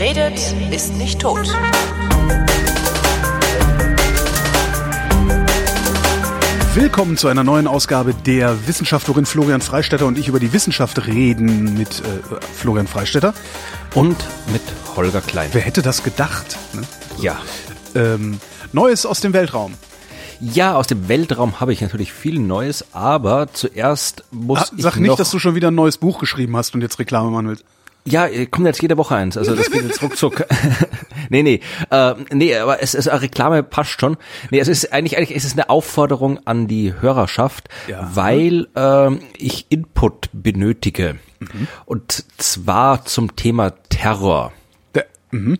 Wer redet, ist nicht tot. Willkommen zu einer neuen Ausgabe der Wissenschaftlerin Florian Freistetter und ich über die Wissenschaft reden mit äh, Florian Freistetter. Und mit Holger Klein. Wer hätte das gedacht? Ne? Ja. Ähm, Neues aus dem Weltraum. Ja, aus dem Weltraum habe ich natürlich viel Neues, aber zuerst muss Ah, ich sag noch nicht, dass du schon wieder ein neues Buch geschrieben hast und jetzt Reklame machen willst. Ja, äh, kommt jetzt jede Woche eins. Also das geht jetzt ruckzuck. nee, nee. Äh, nee, aber es ist Reklame passt schon. Nee, es ist eigentlich, eigentlich ist es eine Aufforderung an die Hörerschaft, Ja. weil ähm, ich Input benötige. Und zwar zum Thema Terror. Mhm.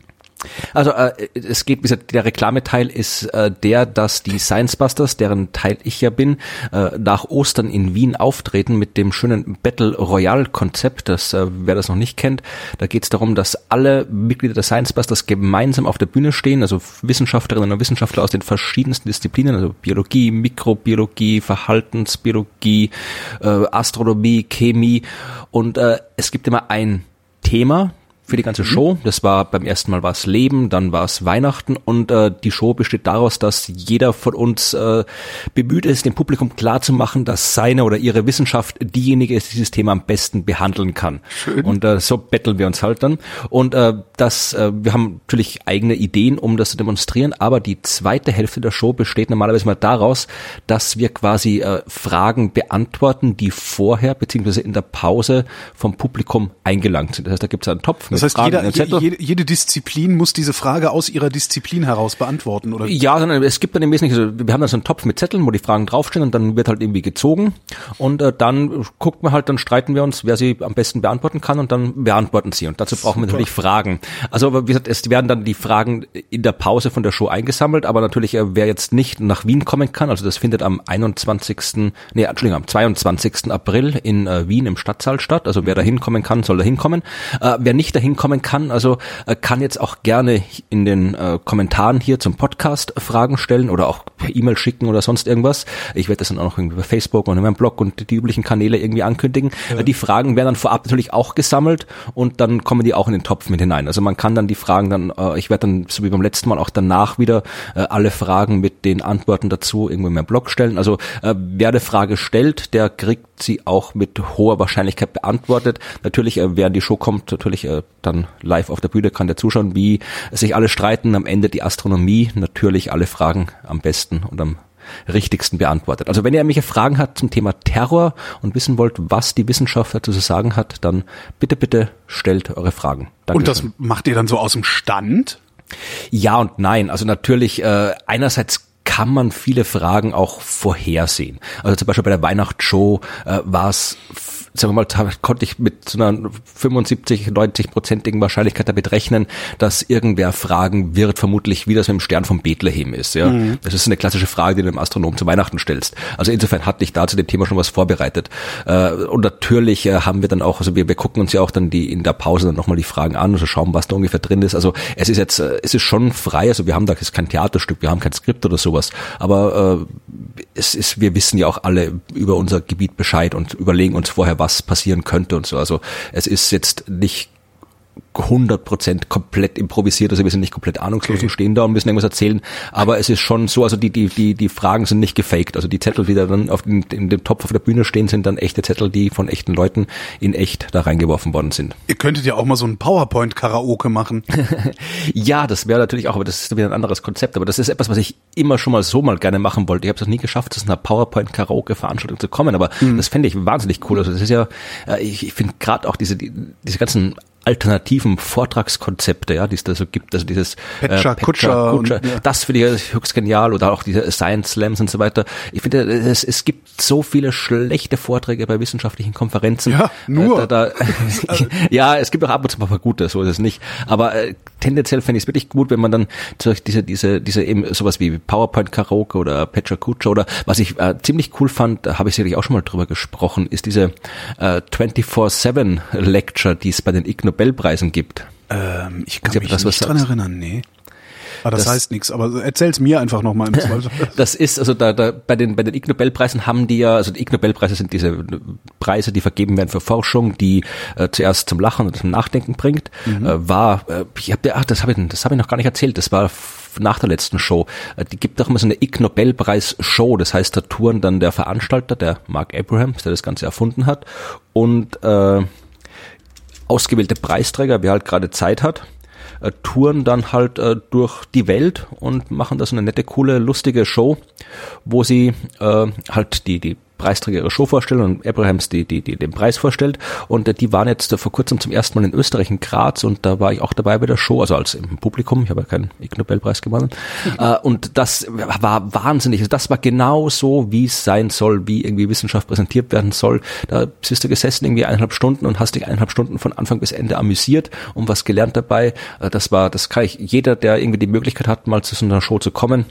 Also äh, es geht, wie gesagt, der Reklameteil ist äh, der, dass die Science Busters, deren Teil ich ja bin, äh, nach Ostern in Wien auftreten mit dem schönen Battle Royale Konzept. Das, äh, wer das noch nicht kennt, da geht es darum, dass alle Mitglieder der Science Busters gemeinsam auf der Bühne stehen, also Wissenschaftlerinnen und Wissenschaftler aus den verschiedensten Disziplinen, also Biologie, Mikrobiologie, Verhaltensbiologie, äh, Astronomie, Chemie und äh, es gibt immer ein Thema, für die ganze Show. Das war beim ersten Mal war es Leben, dann war es Weihnachten und äh, die Show besteht daraus, dass jeder von uns äh, bemüht ist, dem Publikum klarzumachen, dass seine oder ihre Wissenschaft diejenige ist, die dieses Thema am besten behandeln kann. Und äh, so betteln wir uns halt dann. Und äh, das, äh, wir haben natürlich eigene Ideen, um das zu demonstrieren, aber die zweite Hälfte der Show besteht normalerweise mal daraus, dass wir quasi äh, Fragen beantworten, die vorher beziehungsweise in der Pause vom Publikum eingelangt sind. Das heißt, da gibt es einen Topf Das heißt, Fragen, jeder, jede, jede Disziplin muss diese Frage aus ihrer Disziplin heraus beantworten, oder? Ja, sondern es gibt dann im Wesentlichen, also wir haben dann so einen Topf mit Zetteln, wo die Fragen draufstehen und dann wird halt irgendwie gezogen und äh, dann guckt man halt, dann streiten wir uns, wer sie am besten beantworten kann und dann beantworten sie und dazu brauchen wir natürlich Fragen. Also aber wie gesagt, es werden dann die Fragen in der Pause von der Show eingesammelt, aber natürlich, äh, wer jetzt nicht nach Wien kommen kann, also das findet am 21., nee, Entschuldigung, am 22. April in äh, Wien im Stadtsaal statt, also wer da hinkommen kann, soll da hinkommen. Äh, wer nicht dahin kommen kann, also äh, kann jetzt auch gerne in den äh, Kommentaren hier zum Podcast Fragen stellen oder auch per E-Mail schicken oder sonst irgendwas. Ich werde das dann auch noch irgendwie bei Facebook und in meinem Blog und die üblichen Kanäle irgendwie ankündigen. Äh, Die Fragen werden dann vorab natürlich auch gesammelt und dann kommen die auch in den Topf mit hinein. Also man kann dann die Fragen dann, äh, ich werde dann so wie beim letzten Mal auch danach wieder äh, alle Fragen mit den Antworten dazu irgendwo in meinem Blog stellen. Also äh, wer eine Frage stellt, der kriegt sie auch mit hoher Wahrscheinlichkeit beantwortet. Natürlich, äh, in die Show kommt, natürlich äh, dann live auf der Bühne kann der zuschauen, wie sich alle streiten. Am Ende die Astronomie, natürlich alle Fragen am besten und am richtigsten beantwortet. Also wenn ihr irgendwelche Fragen habt zum Thema Terror und wissen wollt, was die Wissenschaft dazu zu sagen hat, dann bitte, bitte stellt eure Fragen. Danke. Und das macht ihr dann so aus dem Stand? Ja und nein. Also natürlich, äh, einerseits kann man viele Fragen auch vorhersehen. Also zum Beispiel bei der Weihnachtsshow äh, war es, sagen wir mal, konnte ich mit so einer 75, 90-prozentigen Wahrscheinlichkeit damit rechnen, dass irgendwer fragen wird, vermutlich wie das mit dem Stern von Bethlehem ist. Ja, Das ist eine klassische Frage, die du einem Astronom zu Weihnachten stellst. Also insofern hatte ich da zu dem Thema schon was vorbereitet. Äh, und natürlich äh, haben wir dann auch, also wir, wir gucken uns ja auch dann die in der Pause dann nochmal die Fragen an, also schauen, was da ungefähr drin ist. Also es ist jetzt, äh, es ist schon frei, also wir haben da jetzt kein Theaterstück, wir haben kein Skript oder sowas, aber äh, es ist, wir wissen ja auch alle über unser Gebiet Bescheid und überlegen uns vorher, was passieren könnte und so. Also es ist jetzt nicht 100% komplett improvisiert, also wir sind nicht komplett ahnungslos und stehen da und müssen irgendwas erzählen, aber es ist schon so, also die, die, die, die Fragen sind nicht gefaked, also die Zettel, die da dann auf den, in dem Topf auf der Bühne stehen, sind dann echte Zettel, die von echten Leuten in echt da reingeworfen worden sind. Ihr könntet ja auch mal so ein PowerPoint-Karaoke machen. Ja, das wäre natürlich auch, aber das ist wieder ein anderes Konzept. Aber das ist etwas, was ich immer schon mal so mal gerne machen wollte. Ich habe es noch nie geschafft, zu einer PowerPoint-Karaoke-Veranstaltung zu kommen, aber das fände ich wahnsinnig cool. Also das ist ja, äh, ich, ich finde gerade auch diese, die, diese ganzen alternativen Vortragskonzepte, ja, die es da so gibt, also dieses Petscher, Kutscher und- ja. das finde ich höchst genial oder auch diese Science Slams und so weiter. Ich finde, es, es gibt so viele schlechte Vorträge bei wissenschaftlichen Konferenzen. Ja, nur. Äh, Da, da, ja, es gibt auch ab und zu mal ein paar gute, so ist es nicht. Aber äh, tendenziell fände ich es wirklich gut, wenn man dann diese, diese, diese eben sowas wie PowerPoint Karaoke oder Petra Kutscher oder was ich äh, ziemlich cool fand, da habe ich sicherlich auch schon mal drüber gesprochen, ist diese äh, 24-7 Lecture, die es bei den Ig Nobelpreisen gibt. Ähm, ich kann haben mich das, nicht dran erinnern, nee. Ah, das, das heißt nichts, aber erzähl's mir einfach nochmal im Zweifel. das ist, also da, da bei den bei den Ig Nobelpreisen haben die ja, also die Ig Nobelpreise sind diese Preise, die vergeben werden für Forschung, die äh, zuerst zum Lachen und zum Nachdenken bringt. Mhm. Äh, war, äh, ich habe, ach, das habe ich, das habe ich noch gar nicht erzählt. Das war nach der letzten Show. Äh, die gibt auch immer so eine Ig Nobelpreis Show. Das heißt, da touren dann der Veranstalter, der Mark Abrahams, der das Ganze erfunden hat, und äh, ausgewählte Preisträger, wer halt gerade Zeit hat äh, touren dann halt äh, durch die Welt und machen da so eine nette, coole, lustige Show, wo sie äh, halt die, die Preisträger ihre Show vorstellen und Abrahams die, die, die den Preis vorstellt. Und äh, die waren jetzt äh, vor kurzem zum ersten Mal in Österreich, in Graz, und da war ich auch dabei bei der Show, also als im Publikum. Ich habe ja keinen Ig Nobelpreis gewonnen. äh, und das war wahnsinnig. Also das war genau so, wie es sein soll, wie irgendwie Wissenschaft präsentiert werden soll. Da bist du gesessen irgendwie eineinhalb Stunden und hast dich eineinhalb Stunden von Anfang bis Ende amüsiert und was gelernt dabei. Das war, das kann ich, jeder, der irgendwie die Möglichkeit hat, mal zu so einer Show zu kommen,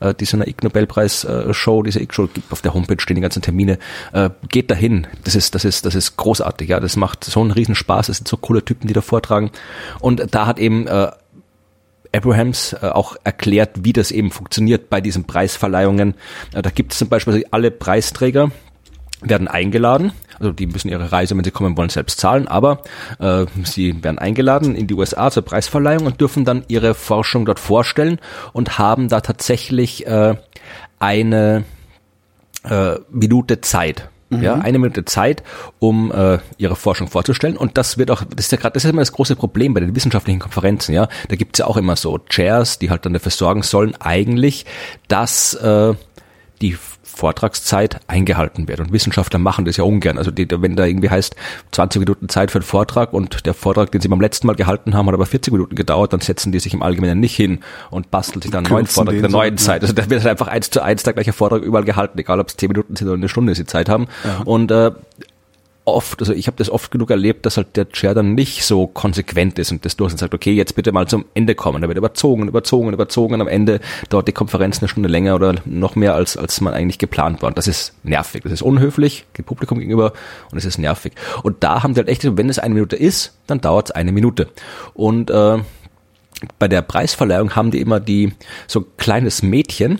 äh, die so eine Ig Nobelpreis Show, diese Ig Show gibt auf der Homepage stehen die ganzen Termine Termine, äh, geht dahin. Das ist, das ist, das ist großartig, ja. Das macht so einen Riesenspaß. Es sind so coole Typen, die da vortragen. Und da hat eben äh, Abrahams äh, auch erklärt, wie das eben funktioniert bei diesen Preisverleihungen. Äh, da gibt es zum Beispiel alle Preisträger werden eingeladen, also die müssen ihre Reise, wenn sie kommen wollen, selbst zahlen, aber äh, sie werden eingeladen in die USA zur Preisverleihung und dürfen dann ihre Forschung dort vorstellen und haben da tatsächlich äh, eine äh, Minute Zeit. Ja, mhm. eine Minute Zeit, um äh, ihre Forschung vorzustellen. Und das wird auch, das ist ja gerade, das ist immer das große Problem bei den wissenschaftlichen Konferenzen, ja. Da gibt's ja auch immer so Chairs, die halt dann dafür sorgen sollen, eigentlich, dass äh, die Vortragszeit eingehalten wird. Und Wissenschaftler machen das ja ungern. Also die, wenn da irgendwie heißt 20 Minuten Zeit für einen Vortrag und der Vortrag, den sie beim letzten Mal gehalten haben, hat aber 40 Minuten gedauert, dann setzen die sich im Allgemeinen nicht hin und basteln sich dann einen neuen Vortrag in der neuen so, Zeit. Also da wird halt einfach eins zu eins der gleiche Vortrag überall gehalten, egal ob es 10 Minuten sind oder eine Stunde sie Zeit haben. Ja. Und äh, oft, also ich habe das oft genug erlebt, dass halt der Chair dann nicht so konsequent ist und das durch und sagt, okay, jetzt bitte mal zum Ende kommen. Da wird überzogen, überzogen, überzogen am Ende dauert die Konferenz eine Stunde länger oder noch mehr, als, als man eigentlich geplant war. Und das ist nervig, das ist unhöflich dem Publikum gegenüber und es ist nervig. Und da haben die halt echt, wenn es eine Minute ist, dann dauert es eine Minute. Und äh, bei der Preisverleihung haben die immer die so kleines Mädchen,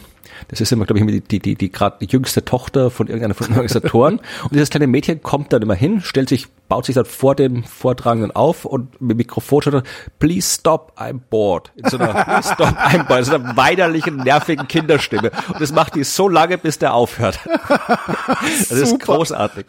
das ist immer, glaube ich, die, die, die, gerade die jüngste Tochter von irgendeiner von den Organisatoren. Und dieses kleine Mädchen kommt dann immer hin, stellt sich baut sich dann vor dem Vortragenden auf und mit Mikrofon schaut please stop, I'm bored. In so einer, please stop, I'm bored. In so einer weinerlichen, nervigen Kinderstimme. Und das macht die so lange, bis der aufhört. Das ist großartig.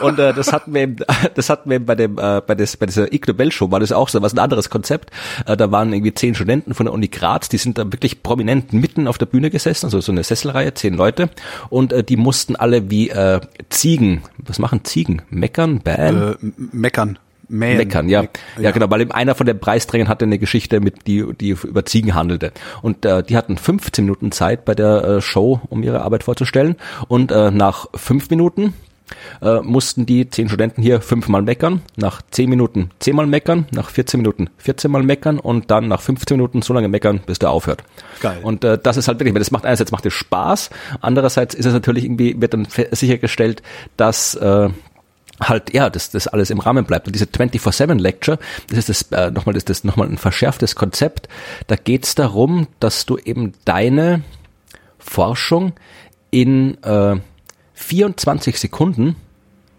Und äh, das hatten wir eben, das hatten wir eben bei dem, äh, bei, des, bei dieser Ig Nobel Show war das auch so, was ein anderes Konzept. Äh, da waren irgendwie zehn Studenten von der Uni Graz, die sind da wirklich prominent mitten auf der Bühne gesessen, also so eine Sesselreihe, zehn Leute. Und äh, die mussten alle wie äh, Ziegen, was machen Ziegen? Meckern, bähen? Meckern. Mähen. Meckern, ja. ja. ja. genau, weil eben einer von den Preisträgern hatte eine Geschichte mit, die, die über Ziegen handelte. Und äh, die hatten 15 Minuten Zeit bei der äh, Show, um ihre Arbeit vorzustellen. Und äh, nach fünf Minuten äh, mussten die zehn Studenten hier fünfmal meckern, nach zehn Minuten zehnmal meckern, nach 14 Minuten 14 Mal meckern und dann nach 15 Minuten so lange meckern, bis der aufhört. Geil. Und äh, das ist halt wirklich, das macht einerseits macht es Spaß, andererseits ist es natürlich irgendwie, wird dann sichergestellt, dass äh, halt ja, dass das alles im Rahmen bleibt. Und diese 24-7 Lecture, das ist das äh, nochmal das, das nochmal ein verschärftes Konzept. Da geht es darum, dass du eben deine Forschung in äh, 24 Sekunden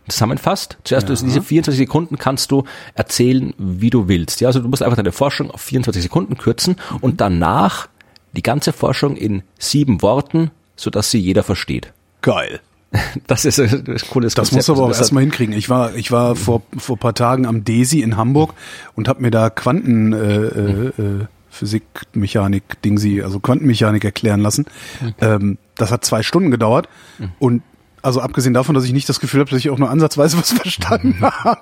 zusammenfasst. Zuerst ja. diese 24 Sekunden kannst du erzählen, wie du willst. Ja, also du musst einfach deine Forschung auf 24 Sekunden kürzen und danach die ganze Forschung in sieben Worten, so dass sie jeder versteht. Geil. Das ist ein cooles Das muss aber auch erstmal hinkriegen. Ich war, ich war vor, vor paar Tagen am DESI in Hamburg und habe mir da Quanten, äh, äh, äh, Physik, Mechanik, Dingsi, also Quantenmechanik erklären lassen. Mhm. Ähm, das hat zwei Stunden gedauert mhm. und also abgesehen davon, dass ich nicht das Gefühl habe, dass ich auch nur ansatzweise was verstanden habe,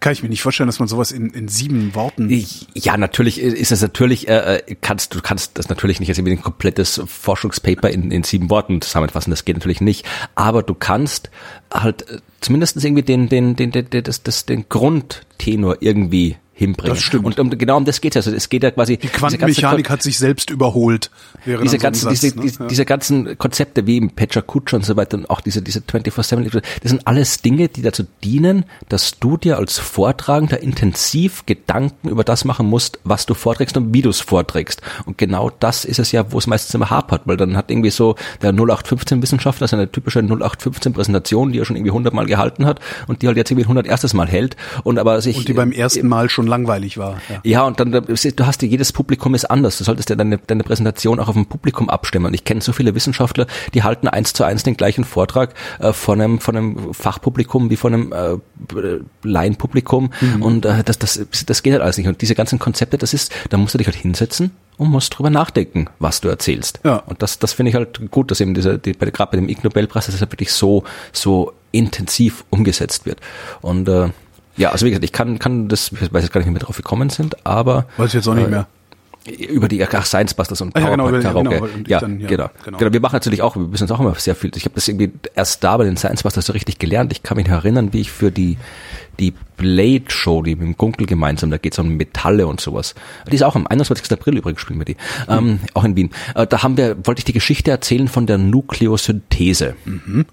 kann ich mir nicht vorstellen, dass man sowas in, in sieben Worten. Ja, natürlich ist es natürlich, äh, äh, kannst du kannst das natürlich nicht als irgendwie ein komplettes Forschungspaper in, in sieben Worten zusammenfassen. Das geht natürlich nicht. Aber du kannst halt äh, zumindest irgendwie den den den den, den, das, das, den Grundtenor irgendwie hinbringen. Das stimmt. Und um, genau um das geht es. Also es geht ja quasi. Die Quantenmechanik hat sich selbst überholt. Diese ganzen, so Satz, diese, ne? diese, ja. diese ganzen Konzepte wie im Pecha Kutscher und so weiter und auch diese, diese 24-7, das sind alles Dinge, die dazu dienen, dass du dir als Vortragender intensiv Gedanken über das machen musst, was du vorträgst und wie du es vorträgst. Und genau das ist es ja, wo es meistens immer hapert, weil dann hat irgendwie so der 0815 Wissenschaftler seine typische 0815 Präsentation, die er schon irgendwie 100 Mal gehalten hat und die halt jetzt irgendwie 100 erstes Mal hält und aber sich und die beim ersten Mal schon langweilig war. Ja, ja und dann du hast ja jedes Publikum ist anders. Du solltest ja deine, deine Präsentation auch auf ein Publikum abstimmen. Und ich kenne so viele Wissenschaftler, die halten eins zu eins den gleichen Vortrag äh, von einem von einem Fachpublikum wie von einem äh, Laienpublikum mhm. und äh, das das das geht halt alles nicht. Und diese ganzen Konzepte, das ist, da musst du dich halt hinsetzen und musst drüber nachdenken, was du erzählst. Ja. Und das, das finde ich halt gut, dass eben diese, die, bei, gerade bei dem Ig Nobelpreis, dass es halt wirklich so, so intensiv umgesetzt wird. Und äh, ja, also wie gesagt, ich kann, kann das, ich weiß jetzt gar nicht, wie wir drauf gekommen sind, aber. Weiß ich jetzt auch nicht äh, mehr über die ach, Science Busters und ah, ja, genau, Karaoke. Genau, ja, genau, genau. genau. Wir machen natürlich auch, wir müssen uns auch immer sehr viel. Ich habe das irgendwie erst da bei den Science Busters so richtig gelernt. Ich kann mich erinnern, wie ich für die die Blade Show, die mit dem Gunkel gemeinsam, da geht es um Metalle und sowas. Die ist auch am 21. April übrigens spielen wir die, mhm. ähm, auch in Wien. Äh, da haben wir, wollte ich die Geschichte erzählen von der Nukleosynthese. Mhm.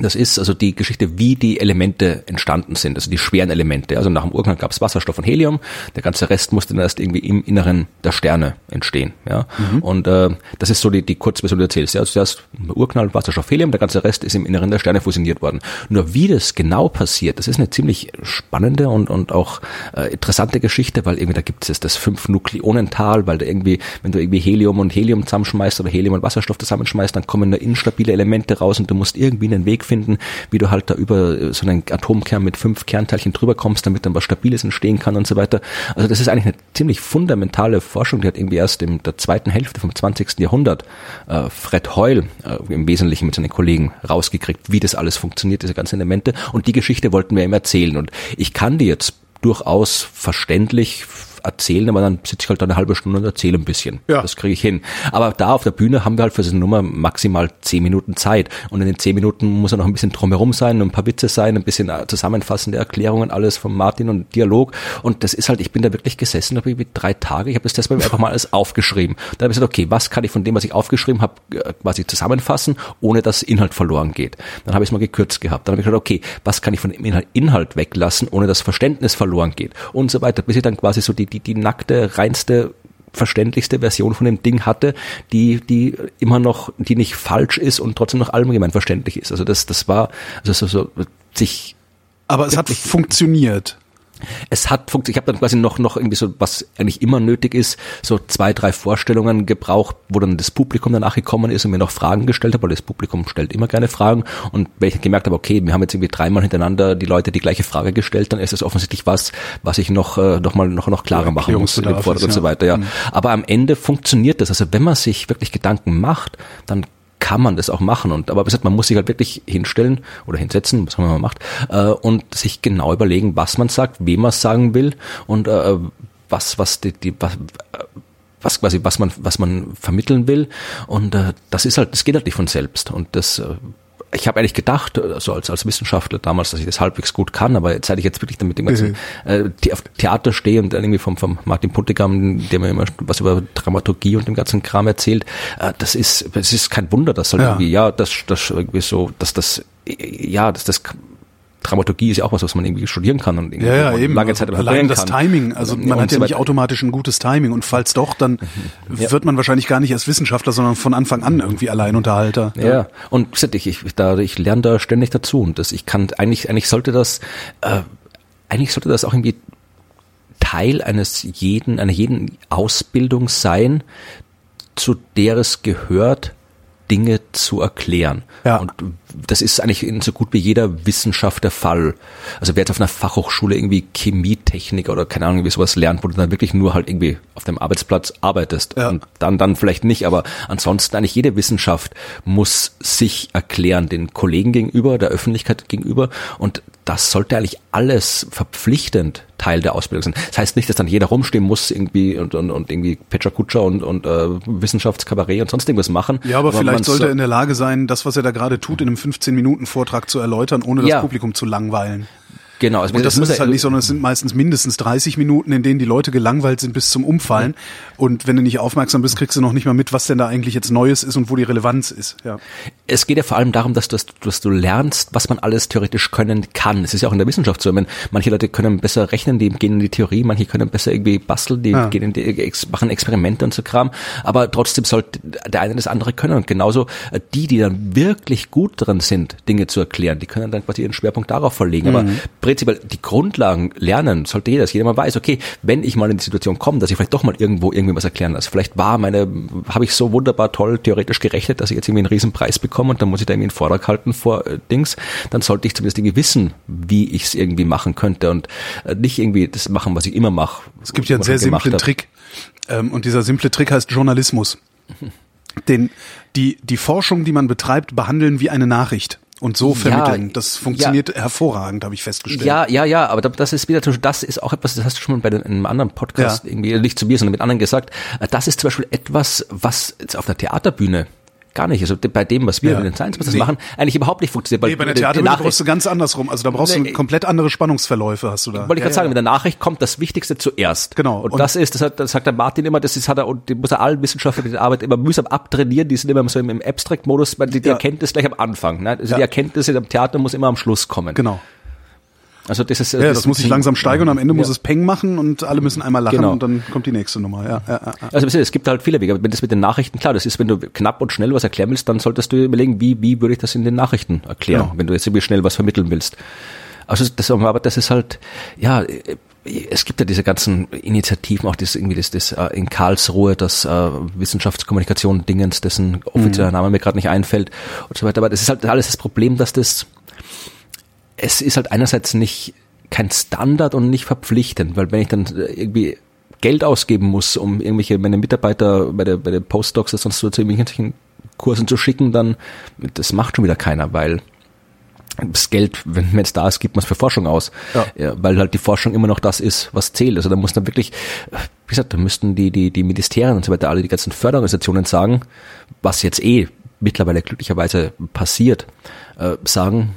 Das ist also die Geschichte, wie die Elemente entstanden sind, also die schweren Elemente. Also nach dem Urknall gab es Wasserstoff und Helium, der ganze Rest musste dann erst irgendwie im Inneren der Sterne entstehen. Ja? Mhm. Und äh, das ist so die, die Kurzversion, die du erzählst. Ja? Also zuerst Urknall, Wasserstoff, Helium, der ganze Rest ist im Inneren der Sterne fusioniert worden. Nur wie das genau passiert, das ist eine ziemlich spannende und, und auch äh, interessante Geschichte, weil irgendwie da gibt es das Fünf-Nukleonental, weil da irgendwie, wenn du irgendwie Helium und Helium zusammenschmeißt oder Helium und Wasserstoff zusammenschmeißt, dann kommen da instabile Elemente raus und du musst irgendwie einen Weg finden, wie du halt da über so einen Atomkern mit fünf Kernteilchen drüber kommst, damit dann was Stabiles entstehen kann und so weiter. Also das ist eigentlich eine ziemlich fundamentale Forschung, die hat irgendwie erst in der zweiten Hälfte vom 20. Jahrhundert äh, Fred Hoyle äh, im Wesentlichen mit seinen Kollegen rausgekriegt, wie das alles funktioniert, diese ganzen Elemente. Und die Geschichte wollten wir ihm erzählen. Und ich kann die jetzt durchaus verständlich erzählen, aber dann sitze ich halt eine halbe Stunde und erzähle ein bisschen. Ja. Das kriege ich hin. Aber da auf der Bühne haben wir halt für diese Nummer maximal zehn Minuten Zeit. Und in den zehn Minuten muss er noch ein bisschen drumherum sein, ein paar Witze sein, ein bisschen äh, zusammenfassende Erklärungen, alles von Martin und Dialog. Und das ist halt, ich bin da wirklich gesessen, da bin ich drei Tage, ich habe das Test einfach mal alles aufgeschrieben. Dann habe ich gesagt, okay, was kann ich von dem, was ich aufgeschrieben habe, äh, quasi zusammenfassen, ohne dass Inhalt verloren geht. Dann habe ich es mal gekürzt gehabt. Dann habe ich gesagt, okay, was kann ich von dem Inhalt, Inhalt weglassen, ohne dass Verständnis verloren geht und so weiter, bis ich dann quasi so die, die, die nackte, reinste verständlichste Version von dem Ding hatte, die, die immer noch, die nicht falsch ist und trotzdem noch allgemein verständlich ist. Also das, das war, also so, so sich. Aber es hat funktioniert es hat funktioniert. Ich habe dann quasi noch noch irgendwie so was eigentlich immer nötig ist, so zwei drei Vorstellungen gebraucht, wo dann das Publikum danach gekommen ist und mir noch Fragen gestellt hat, weil das Publikum stellt immer gerne Fragen und wenn ich gemerkt habe, okay, wir haben jetzt irgendwie dreimal hintereinander die Leute die gleiche Frage gestellt, dann ist es offensichtlich was, was ich noch äh, noch mal noch noch klarer machen muss und so weiter. Ja, mhm. aber am Ende funktioniert das. Also wenn man sich wirklich Gedanken macht, dann kann man das auch machen. Und aber wie gesagt, man muss sich halt wirklich hinstellen oder hinsetzen, was man mal macht, äh, und sich genau überlegen, was man sagt, wem man sagen will und äh, was, was die, die was, was quasi, was man, was man vermitteln will. Und äh, das ist halt, das geht halt nicht von selbst. Und das äh, ich habe eigentlich gedacht, also als, als Wissenschaftler damals, dass ich das halbwegs gut kann, aber seit ich jetzt wirklich damit dem ganzen mhm. äh, auf Theater stehe und irgendwie vom, vom Martin Puntigam, der mir immer was über Dramaturgie und dem ganzen Kram erzählt, äh, das ist, es ist kein Wunder, dass halt ja. irgendwie, ja, das, das irgendwie so, dass das, ja, dass das Dramaturgie ist ja auch was, was man irgendwie studieren kann und ja, ja, eben. lange Zeit also Allein das kann. Timing, also man und hat ja nicht automatisch ein gutes Timing und falls doch, dann ja. wird man wahrscheinlich gar nicht als Wissenschaftler, sondern von Anfang an irgendwie Alleinunterhalter. Ja, ja. und ich, ich, da, ich lerne da ständig dazu und das, ich kann eigentlich, eigentlich sollte das, äh, eigentlich sollte das auch irgendwie Teil eines jeden, einer jeden Ausbildung sein, zu der es gehört, Dinge zu erklären. Ja. Und das ist eigentlich in so gut wie jeder Wissenschaft der Fall. Also wer jetzt auf einer Fachhochschule irgendwie Chemietechnik oder keine Ahnung, wie sowas lernt, wo du dann wirklich nur halt irgendwie auf dem Arbeitsplatz arbeitest ja. und dann, dann vielleicht nicht, aber ansonsten eigentlich jede Wissenschaft muss sich erklären, den Kollegen gegenüber, der Öffentlichkeit gegenüber und das sollte eigentlich alles verpflichtend Teil der Ausbildung sein. Das heißt nicht, dass dann jeder rumstehen muss irgendwie und, und, und irgendwie Petra Kutscher und, und äh, Wissenschaftskabarett und sonst irgendwas machen. Ja, aber, aber vielleicht sollte er in der Lage sein, das, was er da gerade tut, in einem 15-Minuten-Vortrag zu erläutern, ohne das ja. Publikum zu langweilen. Genau, also und das muss ist halt nicht, sondern es sind meistens mindestens 30 Minuten, in denen die Leute gelangweilt sind bis zum Umfallen. Und wenn du nicht aufmerksam bist, kriegst du noch nicht mal mit, was denn da eigentlich jetzt Neues ist und wo die Relevanz ist. Ja. Es geht ja vor allem darum, dass du, dass du lernst, was man alles theoretisch können kann. Es ist ja auch in der Wissenschaft so. Ich meine, manche Leute können besser rechnen, die gehen in die Theorie, manche können besser irgendwie basteln, die Ja. gehen in die, machen Experimente und so Kram. Aber trotzdem sollte der eine das andere können. Und genauso äh, die, die dann wirklich gut dran sind, Dinge zu erklären, die können dann quasi ihren Schwerpunkt darauf verlegen. Aber prinzipiell die Grundlagen lernen sollte jeder, dass jeder mal weiß, okay, wenn ich mal in die Situation komme, dass ich vielleicht doch mal irgendwo irgendwie was erklären lasse. Vielleicht war meine, habe ich so wunderbar toll theoretisch gerechnet, dass ich jetzt irgendwie einen riesen Preis bekomme und dann muss ich da irgendwie einen Vortrag halten vor äh, Dings, dann sollte ich zumindest irgendwie wissen, wie ich es irgendwie machen könnte und äh, nicht irgendwie das machen, was ich immer mache. Es gibt ja einen sehr simplen Trick. Ähm, und dieser simple Trick heißt Journalismus. Den, die, die Forschung, die man betreibt, behandeln wie eine Nachricht. Und so vermitteln. Das funktioniert hervorragend, habe ich festgestellt. Ja, ja, ja, aber da- das ist wieder, das ist auch etwas, das hast du schon mal bei einem anderen Podcast Ja. irgendwie, nicht zu mir, sondern mit anderen gesagt. Das ist zum Beispiel etwas, was jetzt auf der Theaterbühne gar nicht, also bei dem, was wir Ja. in den Science Busters Nee. machen, eigentlich überhaupt nicht funktioniert. Nee, bei der Theaterbühne brauchst du ganz andersrum. Also da brauchst du Nee. komplett andere Spannungsverläufe, hast du da. Wollte ich Ja, gerade sagen, ja. mit der Nachricht kommt das Wichtigste zuerst. Genau. Und, Und- das ist, das, hat, das sagt der Martin immer, das ist, hat er, und die muss er allen Wissenschaftlern, die Arbeit immer mühsam abtrainieren, die sind immer so im, im Abstract-Modus, weil die, die Ja. Erkenntnis gleich am Anfang. Ne? Also Ja. die Erkenntnis im Theater muss immer am Schluss kommen. Genau. Also das ist, Ja, das, muss sich langsam steigern und am Ende muss Ja. es Peng machen und alle müssen einmal lachen Genau. und dann kommt die nächste Nummer. Ja, ja, ja. Also es gibt halt viele Wege. Aber wenn das mit den Nachrichten, klar, das ist, wenn du knapp und schnell was erklären willst, dann solltest du dir überlegen, wie, wie würde ich das in den Nachrichten erklären, Genau. wenn du jetzt irgendwie schnell was vermitteln willst. Also das, aber das ist halt, ja, es gibt ja diese ganzen Initiativen, auch das irgendwie das, das äh, in Karlsruhe, das äh, Wissenschaftskommunikation Dingens, dessen offizieller Name mir gerade nicht einfällt und so weiter. Aber das ist halt alles das Problem, dass das es ist halt einerseits nicht kein Standard und nicht verpflichtend, weil wenn ich dann äh, irgendwie Geld ausgeben muss, um irgendwelche meine Mitarbeiter bei der bei den Postdocs oder sonst so zu irgendwelchen Kursen zu schicken, dann das macht schon wieder keiner, weil das Geld, wenn es da ist, gibt man es für Forschung aus, Ja. weil halt die Forschung immer noch das ist, was zählt. Also da muss dann wirklich, wie gesagt, da müssten die die die Ministerien und so weiter, alle die ganzen Förderorganisationen sagen, was jetzt eh mittlerweile glücklicherweise passiert, äh, sagen,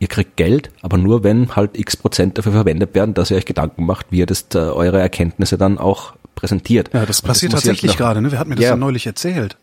ihr kriegt Geld, aber nur wenn halt x Prozent dafür verwendet werden, dass ihr euch Gedanken macht, wie ihr das äh, eure Erkenntnisse dann auch präsentiert. Ja, das passiert halt tatsächlich gerade, ne? Wer hat mir das Ja. ja neulich erzählt?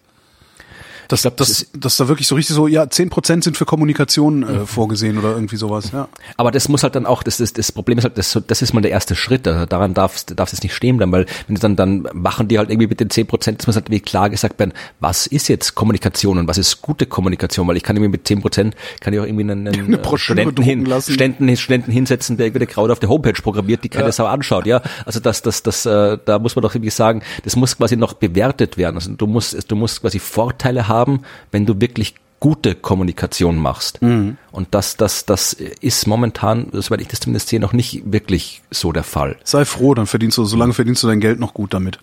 Dass, glaub, das dass, dass da wirklich so richtig so, ja, 10% sind für Kommunikation äh, vorgesehen oder irgendwie sowas, ja. Aber das muss halt dann auch, das, das, das Problem ist halt, das, das ist mal der erste Schritt. Also daran darf darf es nicht stehen bleiben, weil wenn dann, dann machen die halt irgendwie mit den 10 Prozent, das muss halt wie klar gesagt werden, was ist jetzt Kommunikation und was ist gute Kommunikation, weil ich kann irgendwie mit 10 Prozent, kann ich auch irgendwie einen, einen Eine Broschüre Studenten, hin. Studenten, Studenten hinsetzen, der irgendwie Crowd auf der Homepage programmiert, die keine Ja. Sau anschaut, ja. Also das, das, das, äh, da muss man doch irgendwie sagen, das muss quasi noch bewertet werden. Also du musst, du musst quasi Vorteile haben, wenn du wirklich gute Kommunikation machst. Mhm. Und das, das, das ist momentan, soweit ich das zumindest sehe, noch nicht wirklich so der Fall. Sei froh, dann verdienst du, solange verdienst du dein Geld noch gut damit.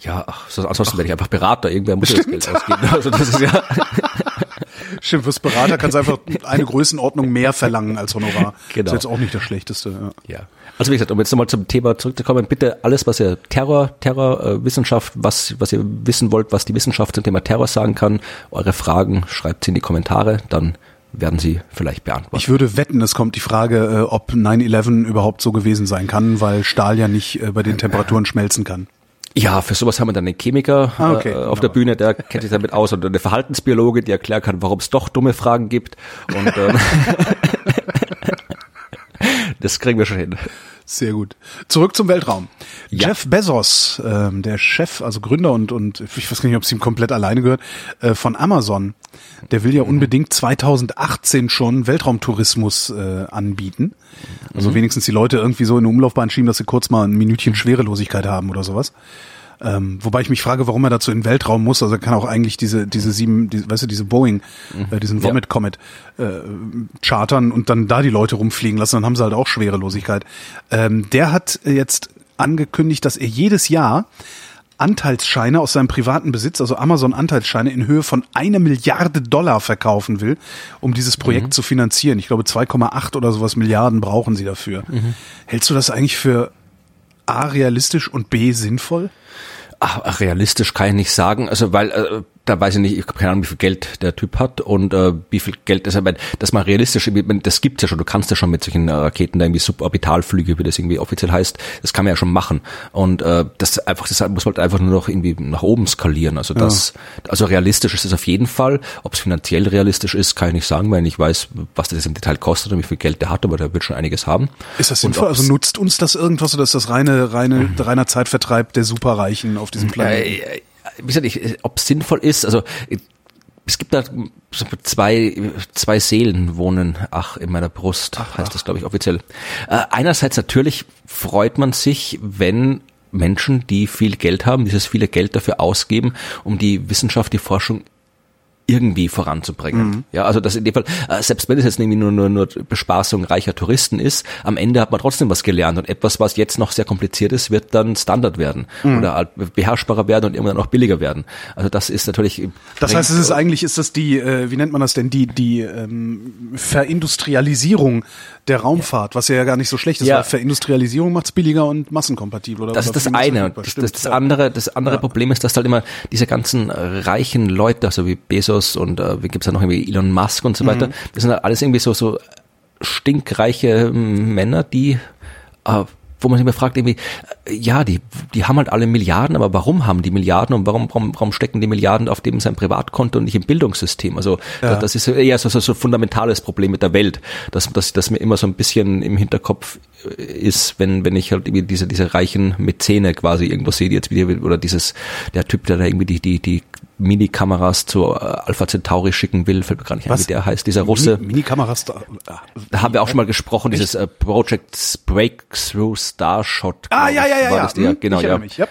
Ja, ach, so- ansonsten werde ich einfach Berater. Irgendwer muss ja das Geld ausgeben. Also das ist ja, Stimmt, fürs Berater kannst du einfach eine Größenordnung mehr verlangen als Honorar. Genau. Das ist jetzt auch nicht das Schlechteste. Ja. ja. Also wie gesagt, um jetzt nochmal zum Thema zurückzukommen, bitte alles, was ihr Terror, Terror, äh, Wissenschaft, was, was ihr wissen wollt, was die Wissenschaft zum Thema Terror sagen kann, eure Fragen schreibt sie in die Kommentare, dann werden sie vielleicht beantwortet. Ich würde wetten, es kommt die Frage, äh, ob 9-11 überhaupt so gewesen sein kann, weil Stahl ja nicht äh, bei den Temperaturen schmelzen kann. Ja, für sowas haben wir dann einen Chemiker Ah, okay, äh, auf wunderbar. der Bühne, der kennt sich damit aus und eine Verhaltensbiologe, die erklären kann, warum es doch dumme Fragen gibt. Und ähm, das kriegen wir schon hin. Sehr gut. Zurück zum Weltraum. Ja. Jeff Bezos, ähm, der Chef, also Gründer und, und ich weiß gar nicht, ob es ihm komplett alleine gehört, äh, von Amazon, der will ja Mhm. unbedingt 2018 schon Weltraumtourismus äh, anbieten. Also Mhm. wenigstens die Leute irgendwie so in eine Umlaufbahn schieben, dass sie kurz mal ein Minütchen Schwerelosigkeit haben oder sowas. Ähm, wobei ich mich frage, warum er dazu in den Weltraum muss. Also er kann auch eigentlich diese diese sieben, die, weißt du, diese Boeing, äh, diesen Mhm. Vomit Comet äh, chartern und dann da die Leute rumfliegen lassen. Dann haben sie halt auch Schwerelosigkeit. Ähm, der hat jetzt angekündigt, dass er jedes Jahr Anteilsscheine aus seinem privaten Besitz, also Amazon-Anteilsscheine in Höhe von einer Milliarde Dollar verkaufen will, um dieses Projekt zu finanzieren. Ich glaube 2,8 oder sowas Milliarden brauchen sie dafür. Hältst du das eigentlich für A realistisch und B sinnvoll? Ach, realistisch kann ich nicht sagen, also weil äh, da weiß ich nicht, ich habe keine Ahnung, wie viel Geld der Typ hat und äh, wie viel Geld, das mal realistisch, das gibt's ja schon, du kannst ja schon mit solchen äh, Raketen da irgendwie Suborbitalflüge, wie das irgendwie offiziell heißt, das kann man ja schon machen und äh, das einfach, das muss halt einfach nur noch irgendwie nach oben skalieren, also das, ja. also realistisch ist es auf jeden Fall, ob es finanziell realistisch ist, kann ich nicht sagen, weil ich weiß, was das im Detail kostet und wie viel Geld der hat, aber der wird schon einiges haben. Ist das sinnvoll? Also nutzt uns das irgendwas oder ist das reine, reine, mhm. reiner Zeitvertreib der Superreichen auf diesem Planeten? Äh, wie gesagt, ich, ob es sinnvoll ist, also es gibt da zwei, zwei Seelen wohnen, ach, in meiner Brust, ach, heißt das, glaube ich, offiziell. Äh, einerseits natürlich freut man sich, wenn Menschen, die viel Geld haben, dieses viele Geld dafür ausgeben, um die Wissenschaft, die Forschung irgendwie voranzubringen. Mhm. Ja, also das in dem Fall, äh, selbst wenn es jetzt irgendwie nur, nur, nur Bespaßung reicher Touristen ist, am Ende hat man trotzdem was gelernt und etwas, was jetzt noch sehr kompliziert ist, wird dann Standard werden mhm. oder beherrschbarer werden und irgendwann auch billiger werden. Also das ist natürlich. Das heißt, es ist eigentlich, ist das die, äh, wie nennt man das denn, die, die ähm, Verindustrialisierung der Raumfahrt, was ja gar nicht so schlecht ist, ja. weil Verindustrialisierung macht's billiger und massenkompatibel, oder? Das ist das eine. Das, das, das, andere, das andere ja. Problem ist, dass halt immer diese ganzen reichen Leute, also wie Bezos und äh, wie gibt's da noch irgendwie Elon Musk und so mhm. weiter, das sind halt alles irgendwie so, so stinkreiche Männer, die äh, wo man sich immer fragt, irgendwie, äh, ja, die, die haben halt alle Milliarden, aber warum haben die Milliarden und warum, warum, warum stecken die Milliarden auf dem sein Privatkonto und nicht im Bildungssystem? Also ja. das ist eher so, so, so fundamentales Problem mit der Welt, dass, dass, dass mir immer so ein bisschen im Hinterkopf äh, ist, wenn, wenn ich halt irgendwie diese, diese reichen Mäzene quasi irgendwo sehe, die jetzt wieder, oder dieses, der Typ, der da irgendwie die, die, die Minikameras zu äh, Alpha Centauri schicken will, fällt mir gar nicht ein, wie der heißt, dieser Russe. Minikameras da, da haben wir auch schon mal gesprochen, Echt? dieses äh, Project Breakthrough Starshot. Ah, ja, ja, ja, ja. Der, hm, genau, ja. Mich, ja.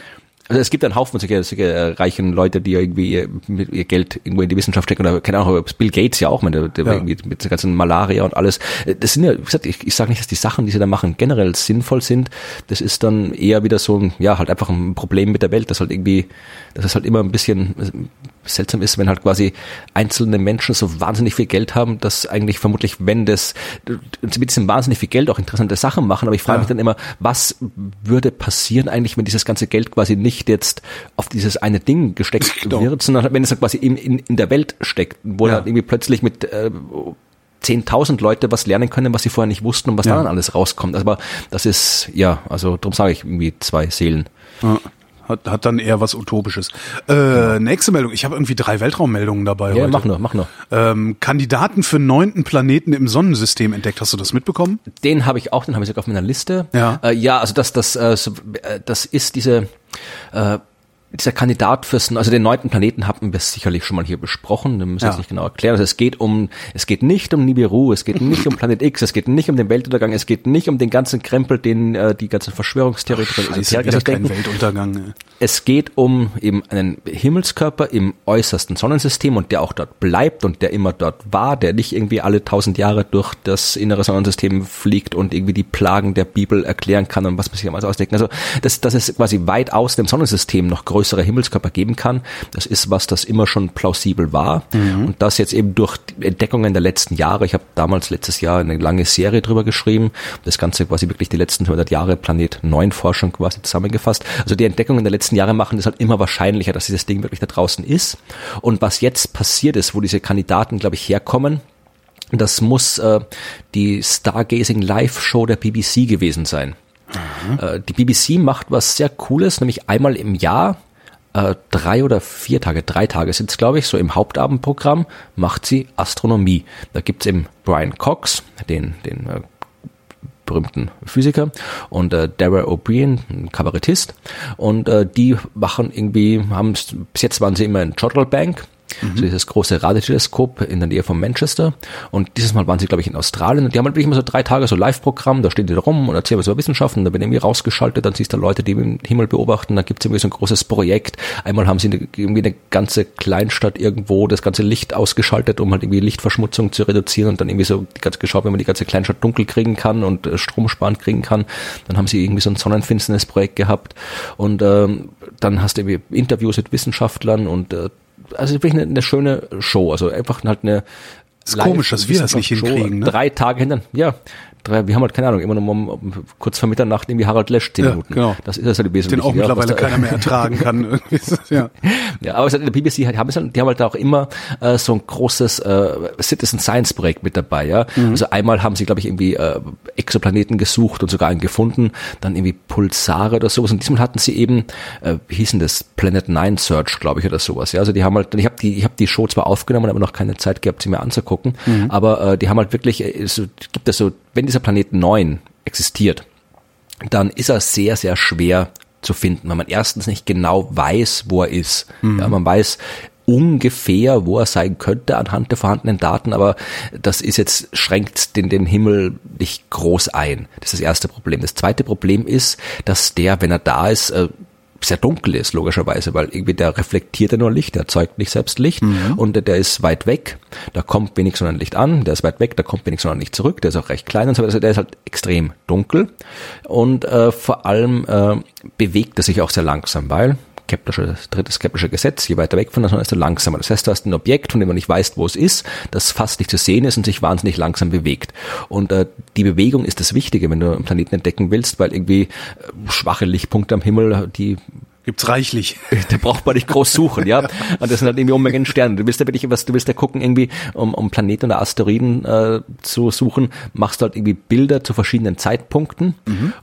Also es gibt einen Haufen solche, solche äh, reichen Leute, die irgendwie ihr, ihr Geld irgendwo in die Wissenschaft stecken oder keine Ahnung, Bill Gates ja auch, mit, der, der ja. irgendwie mit der ganzen Malaria und alles. Das sind ja, wie gesagt, ich, ich sage nicht, dass die Sachen, die sie da machen, generell sinnvoll sind. Das ist dann eher wieder so ein, ja, halt einfach ein Problem mit der Welt, das halt irgendwie, dass es halt immer ein bisschen seltsam ist, wenn halt quasi einzelne Menschen so wahnsinnig viel Geld haben, dass eigentlich vermutlich, wenn das, mit diesem wahnsinnig viel Geld auch interessante Sachen machen, aber ich frage ja. mich dann immer, was würde passieren eigentlich, wenn dieses ganze Geld quasi nicht jetzt auf dieses eine Ding gesteckt genau. wird, sondern wenn es halt quasi in, in, in der Welt steckt, wo ja. halt irgendwie plötzlich mit äh, 10.000 Leute was lernen können, was sie vorher nicht wussten und was ja. dann alles rauskommt. Aber das ist, ja, also darum sage ich irgendwie zwei Seelen. Ja. Hat, hat dann eher was Utopisches. Äh. Nächste Meldung. Ich habe irgendwie drei Weltraummeldungen dabei. Ja, heute. mach nur, mach nur. Ähm, Kandidaten für neunten Planeten im Sonnensystem entdeckt. Hast du das mitbekommen? Den habe ich auch, den habe ich sogar auf meiner Liste. Ja, äh, ja also das, das, äh, äh, das ist diese äh, dieser Kandidat fürs, also den neunten Planeten haben wir sicherlich schon mal hier besprochen, wir müssen ja. jetzt nicht genau erklären. Also es geht um, es geht nicht um Nibiru, es geht nicht um Planet X, es geht nicht um den Weltuntergang, es geht nicht um den ganzen Krempel, den äh, die ganzen Verschwörungstheoretiker und Esoteriker denken. Weltuntergang. Es geht um eben einen Himmelskörper im äußersten Sonnensystem und der auch dort bleibt und der immer dort war, der nicht irgendwie alle tausend Jahre durch das innere Sonnensystem fliegt und irgendwie die Plagen der Bibel erklären kann und was man sich damals ausdenkt. Also das, das ist quasi weit aus dem Sonnensystem noch größer größere Himmelskörper geben kann. Das ist was, das immer schon plausibel war. Mhm. Und das jetzt eben durch Entdeckungen der letzten Jahre, ich habe damals letztes Jahr eine lange Serie drüber geschrieben, das Ganze quasi wirklich die letzten 100 Jahre Planet 9 Forschung quasi zusammengefasst. Also die Entdeckungen der letzten Jahre machen es halt immer wahrscheinlicher, dass dieses Ding wirklich da draußen ist. Und was jetzt passiert ist, wo diese Kandidaten, glaube ich, herkommen, das muss äh, die Stargazing Live Show der BBC gewesen sein. Mhm. Äh, die BBC macht was sehr Cooles, nämlich einmal im Jahr äh, drei oder vier Tage, drei Tage sind es, glaube ich, so im Hauptabendprogramm, macht sie Astronomie. Da gibt's eben Brian Cox, den, den äh, berühmten Physiker und äh, Dara O'Brien, ein Kabarettist und äh, die machen irgendwie, haben bis jetzt waren sie immer in Bank Mhm. So dieses große Radioteleskop in der Nähe von Manchester. Und dieses Mal waren sie, glaube ich, in Australien. Und die haben halt wirklich immer so drei Tage so Live-Programm. Da stehen die da rum und erzählen was über Wissenschaften. Da werden irgendwie rausgeschaltet. Dann siehst du Leute, die im Himmel beobachten. Da gibt es irgendwie so ein großes Projekt. Einmal haben sie irgendwie eine ganze Kleinstadt irgendwo das ganze Licht ausgeschaltet, um halt irgendwie Lichtverschmutzung zu reduzieren. Und dann irgendwie so die ganze geschaut, wenn man die ganze Kleinstadt dunkel kriegen kann und äh, Strom sparen kriegen kann. Dann haben sie irgendwie so ein Sonnenfinsternis-Projekt gehabt. Und ähm, dann hast du irgendwie Interviews mit Wissenschaftlern und äh, also wirklich eine, eine schöne Show. Also einfach halt eine ist komisch, dass wir das nicht hinkriegen. Ne? Drei Tage hinter, ja, drei, wir haben halt keine Ahnung, immer noch um, um, kurz vor Mitternacht irgendwie Harald Lesch zehn Ja, Minuten. genau. Das ist also die wesentliche. Den auch ja, mittlerweile da- keiner mehr ertragen kann. Das- ja. Ja, aber es hat in der BBC halt, haben es halt, die haben halt auch immer äh, so ein großes äh, Citizen Science Projekt mit dabei, ja. Also einmal haben sie, glaube ich, irgendwie äh, Exoplaneten gesucht und sogar einen gefunden, dann irgendwie Pulsare oder sowas. Und diesmal hatten sie eben, äh, wie hieß denn das, Planet Nine Search, glaube ich, oder sowas. Ja, also die haben halt, ich habe die, ich habe die Show zwar aufgenommen, aber noch keine Zeit gehabt, sie mir anzugucken. Aber äh, die haben halt wirklich, äh, so, gibt es so, wenn dieser Planet 9 existiert, dann ist er sehr, sehr schwer zu finden, weil man erstens nicht genau weiß, wo er ist. Ja, man weiß ungefähr, wo er sein könnte anhand der vorhandenen Daten, aber das ist jetzt, schränkt den, den Himmel nicht groß ein. Das ist das erste Problem. Das zweite Problem ist, dass der, wenn er da ist, äh, sehr dunkel ist, logischerweise, weil irgendwie der reflektiert ja nur Licht, der erzeugt nicht selbst Licht und der, der ist weit weg, da kommt wenig Sonnenlicht an, der ist weit weg, da kommt wenig Sonnenlicht zurück, der ist auch recht klein und so weiter, also der ist halt extrem dunkel und äh, vor allem äh, bewegt er sich auch sehr langsam, weil Keplersche, drittes Keplersche Gesetz, je weiter weg von der Sonne, desto langsamer. Das heißt, du hast ein Objekt, von dem man nicht weiß, wo es ist, das fast nicht zu sehen ist und sich wahnsinnig langsam bewegt. Und äh, die Bewegung ist das Wichtige, wenn du einen Planeten entdecken willst, weil irgendwie äh, schwache Lichtpunkte am Himmel, die Gibt's reichlich. da braucht man nicht groß suchen, ja. Und das sind halt irgendwie Unmengen Sterne. Du willst ja wirklich was, du willst ja gucken, irgendwie, um, um Planeten oder Asteroiden äh, zu suchen, machst du halt irgendwie Bilder zu verschiedenen Zeitpunkten,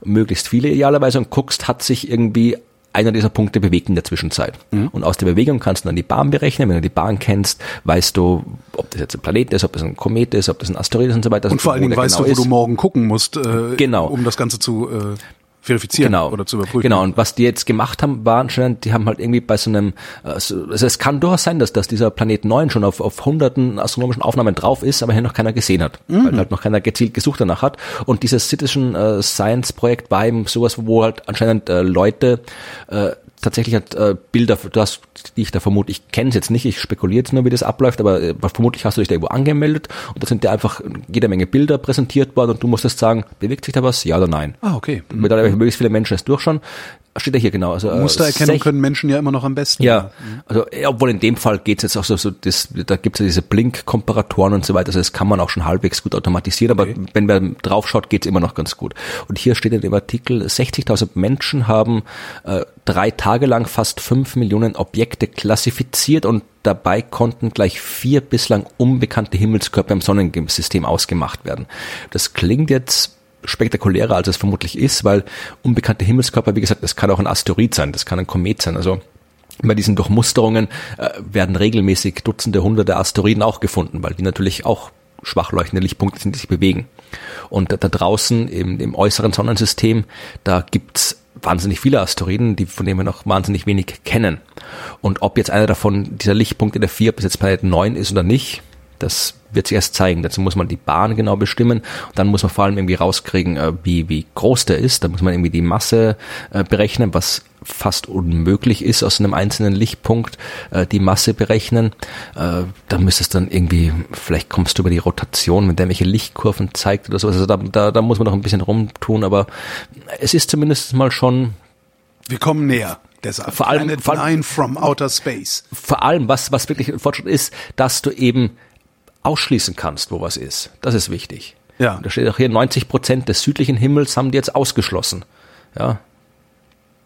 möglichst viele idealerweise, und guckst, hat sich irgendwie einer dieser Punkte bewegt in der Zwischenzeit. Und aus der Bewegung kannst du dann die Bahn berechnen. Wenn du die Bahn kennst, weißt du, ob das jetzt ein Planet ist, ob das ein Komet ist, ob das ein Asteroid ist und so weiter. Und vor allen Dingen weißt genau du, wo ist. du morgen gucken musst, äh, Genau. um das Ganze zu äh, verifizieren genau. oder zu überprüfen. Genau, und was die jetzt gemacht haben, war anscheinend, die haben halt irgendwie bei so einem, äh, so- also es kann durchaus sein, dass, dass dieser Planet 9 schon auf, auf hunderten astronomischen Aufnahmen drauf ist, aber hier noch keiner gesehen hat, weil halt noch keiner gezielt gesucht danach hat. Und dieses Citizen äh, Science Projekt war eben sowas, wo halt anscheinend äh, Leute äh, tatsächlich hat äh, Bilder, du hast, die ich da vermute, ich kenne es jetzt nicht, ich spekuliere jetzt nur, wie das abläuft, aber äh, vermutlich hast du dich da irgendwo angemeldet und da sind dir einfach jede Menge Bilder präsentiert worden und du musstest sagen, bewegt sich da was, ja oder nein. Ah, okay. Mit mhm. möglichst viele Menschen es durchschauen. Steht ja hier genau. Also, äh, Mustererkennung sech- können Menschen ja immer noch am besten. Ja, also ja, obwohl in dem Fall geht's jetzt auch so, so das, da gibt's ja diese Blink-Komparatoren und so weiter, also das kann man auch schon halbwegs gut automatisieren, aber wenn man draufschaut, geht's immer noch ganz gut. Und hier steht in dem Artikel, 60.000 Menschen haben äh, drei Tage lang fast fünf Millionen Objekte klassifiziert und dabei konnten gleich vier bislang unbekannte Himmelskörper im Sonnensystem ausgemacht werden. Das klingt jetzt spektakulärer, als es vermutlich ist, weil unbekannte Himmelskörper, wie gesagt, das kann auch ein Asteroid sein, das kann ein Komet sein, also bei diesen Durchmusterungen äh, werden regelmäßig Dutzende, Hunderte Asteroiden auch gefunden, weil die natürlich auch schwach leuchtende Lichtpunkte sind, die sich bewegen. Und da, da draußen im, im äußeren Sonnensystem, da gibt's wahnsinnig viele Asteroiden, die, von denen wir noch wahnsinnig wenig kennen. Und ob jetzt einer davon, dieser Lichtpunkt in der 4 bis jetzt Planet 9 ist oder nicht, das wird sich erst zeigen. Dazu muss man die Bahn genau bestimmen. Und dann muss man vor allem irgendwie rauskriegen, äh, wie, wie groß der ist. Da muss man irgendwie die Masse äh, berechnen, was fast unmöglich ist, aus einem einzelnen Lichtpunkt äh, die Masse berechnen. Äh, da müsstest dann irgendwie, vielleicht kommst du über die Rotation, wenn der welche Lichtkurven zeigt oder sowas. Also da, da, da muss man noch ein bisschen rumtun, aber es ist zumindest mal schon Wir kommen näher. Deshalb. Vor allem- vor allem- from Outer Space. vor allem, was, was wirklich ein Fortschritt ist, dass du eben ausschließen kannst, wo was ist. Das ist wichtig. Ja. Da steht auch hier, 90 Prozent des südlichen Himmels haben die jetzt ausgeschlossen. Ja.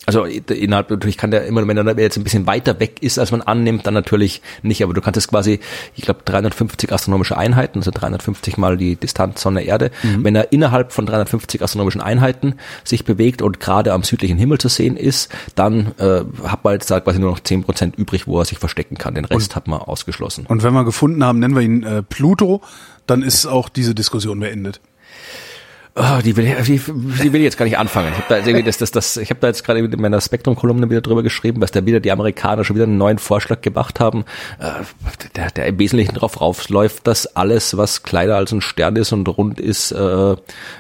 Also innerhalb natürlich kann der immer, wenn er jetzt ein bisschen weiter weg ist, als man annimmt, dann natürlich nicht. Aber du kannst es quasi, ich glaube, 350 astronomische Einheiten, also 350 mal die Distanz Sonne-Erde. Wenn er innerhalb von 350 astronomischen Einheiten sich bewegt und gerade am südlichen Himmel zu sehen ist, dann äh, hat man jetzt da quasi nur noch 10 Prozent übrig, wo er sich verstecken kann. Den Rest hat man ausgeschlossen. Und wenn wir gefunden haben, nennen wir ihn äh, Pluto, dann ist auch diese Diskussion beendet. Oh, die, will, die, die will ich jetzt gar nicht anfangen. Ich habe da, das, das, das, ich hab da jetzt gerade in meiner Spektrum-Kolumne wieder drüber geschrieben, dass da wieder die Amerikaner schon wieder einen neuen Vorschlag gemacht haben, äh, der, der im Wesentlichen darauf rausläuft, dass alles, was kleiner als ein Stern ist und rund ist, äh,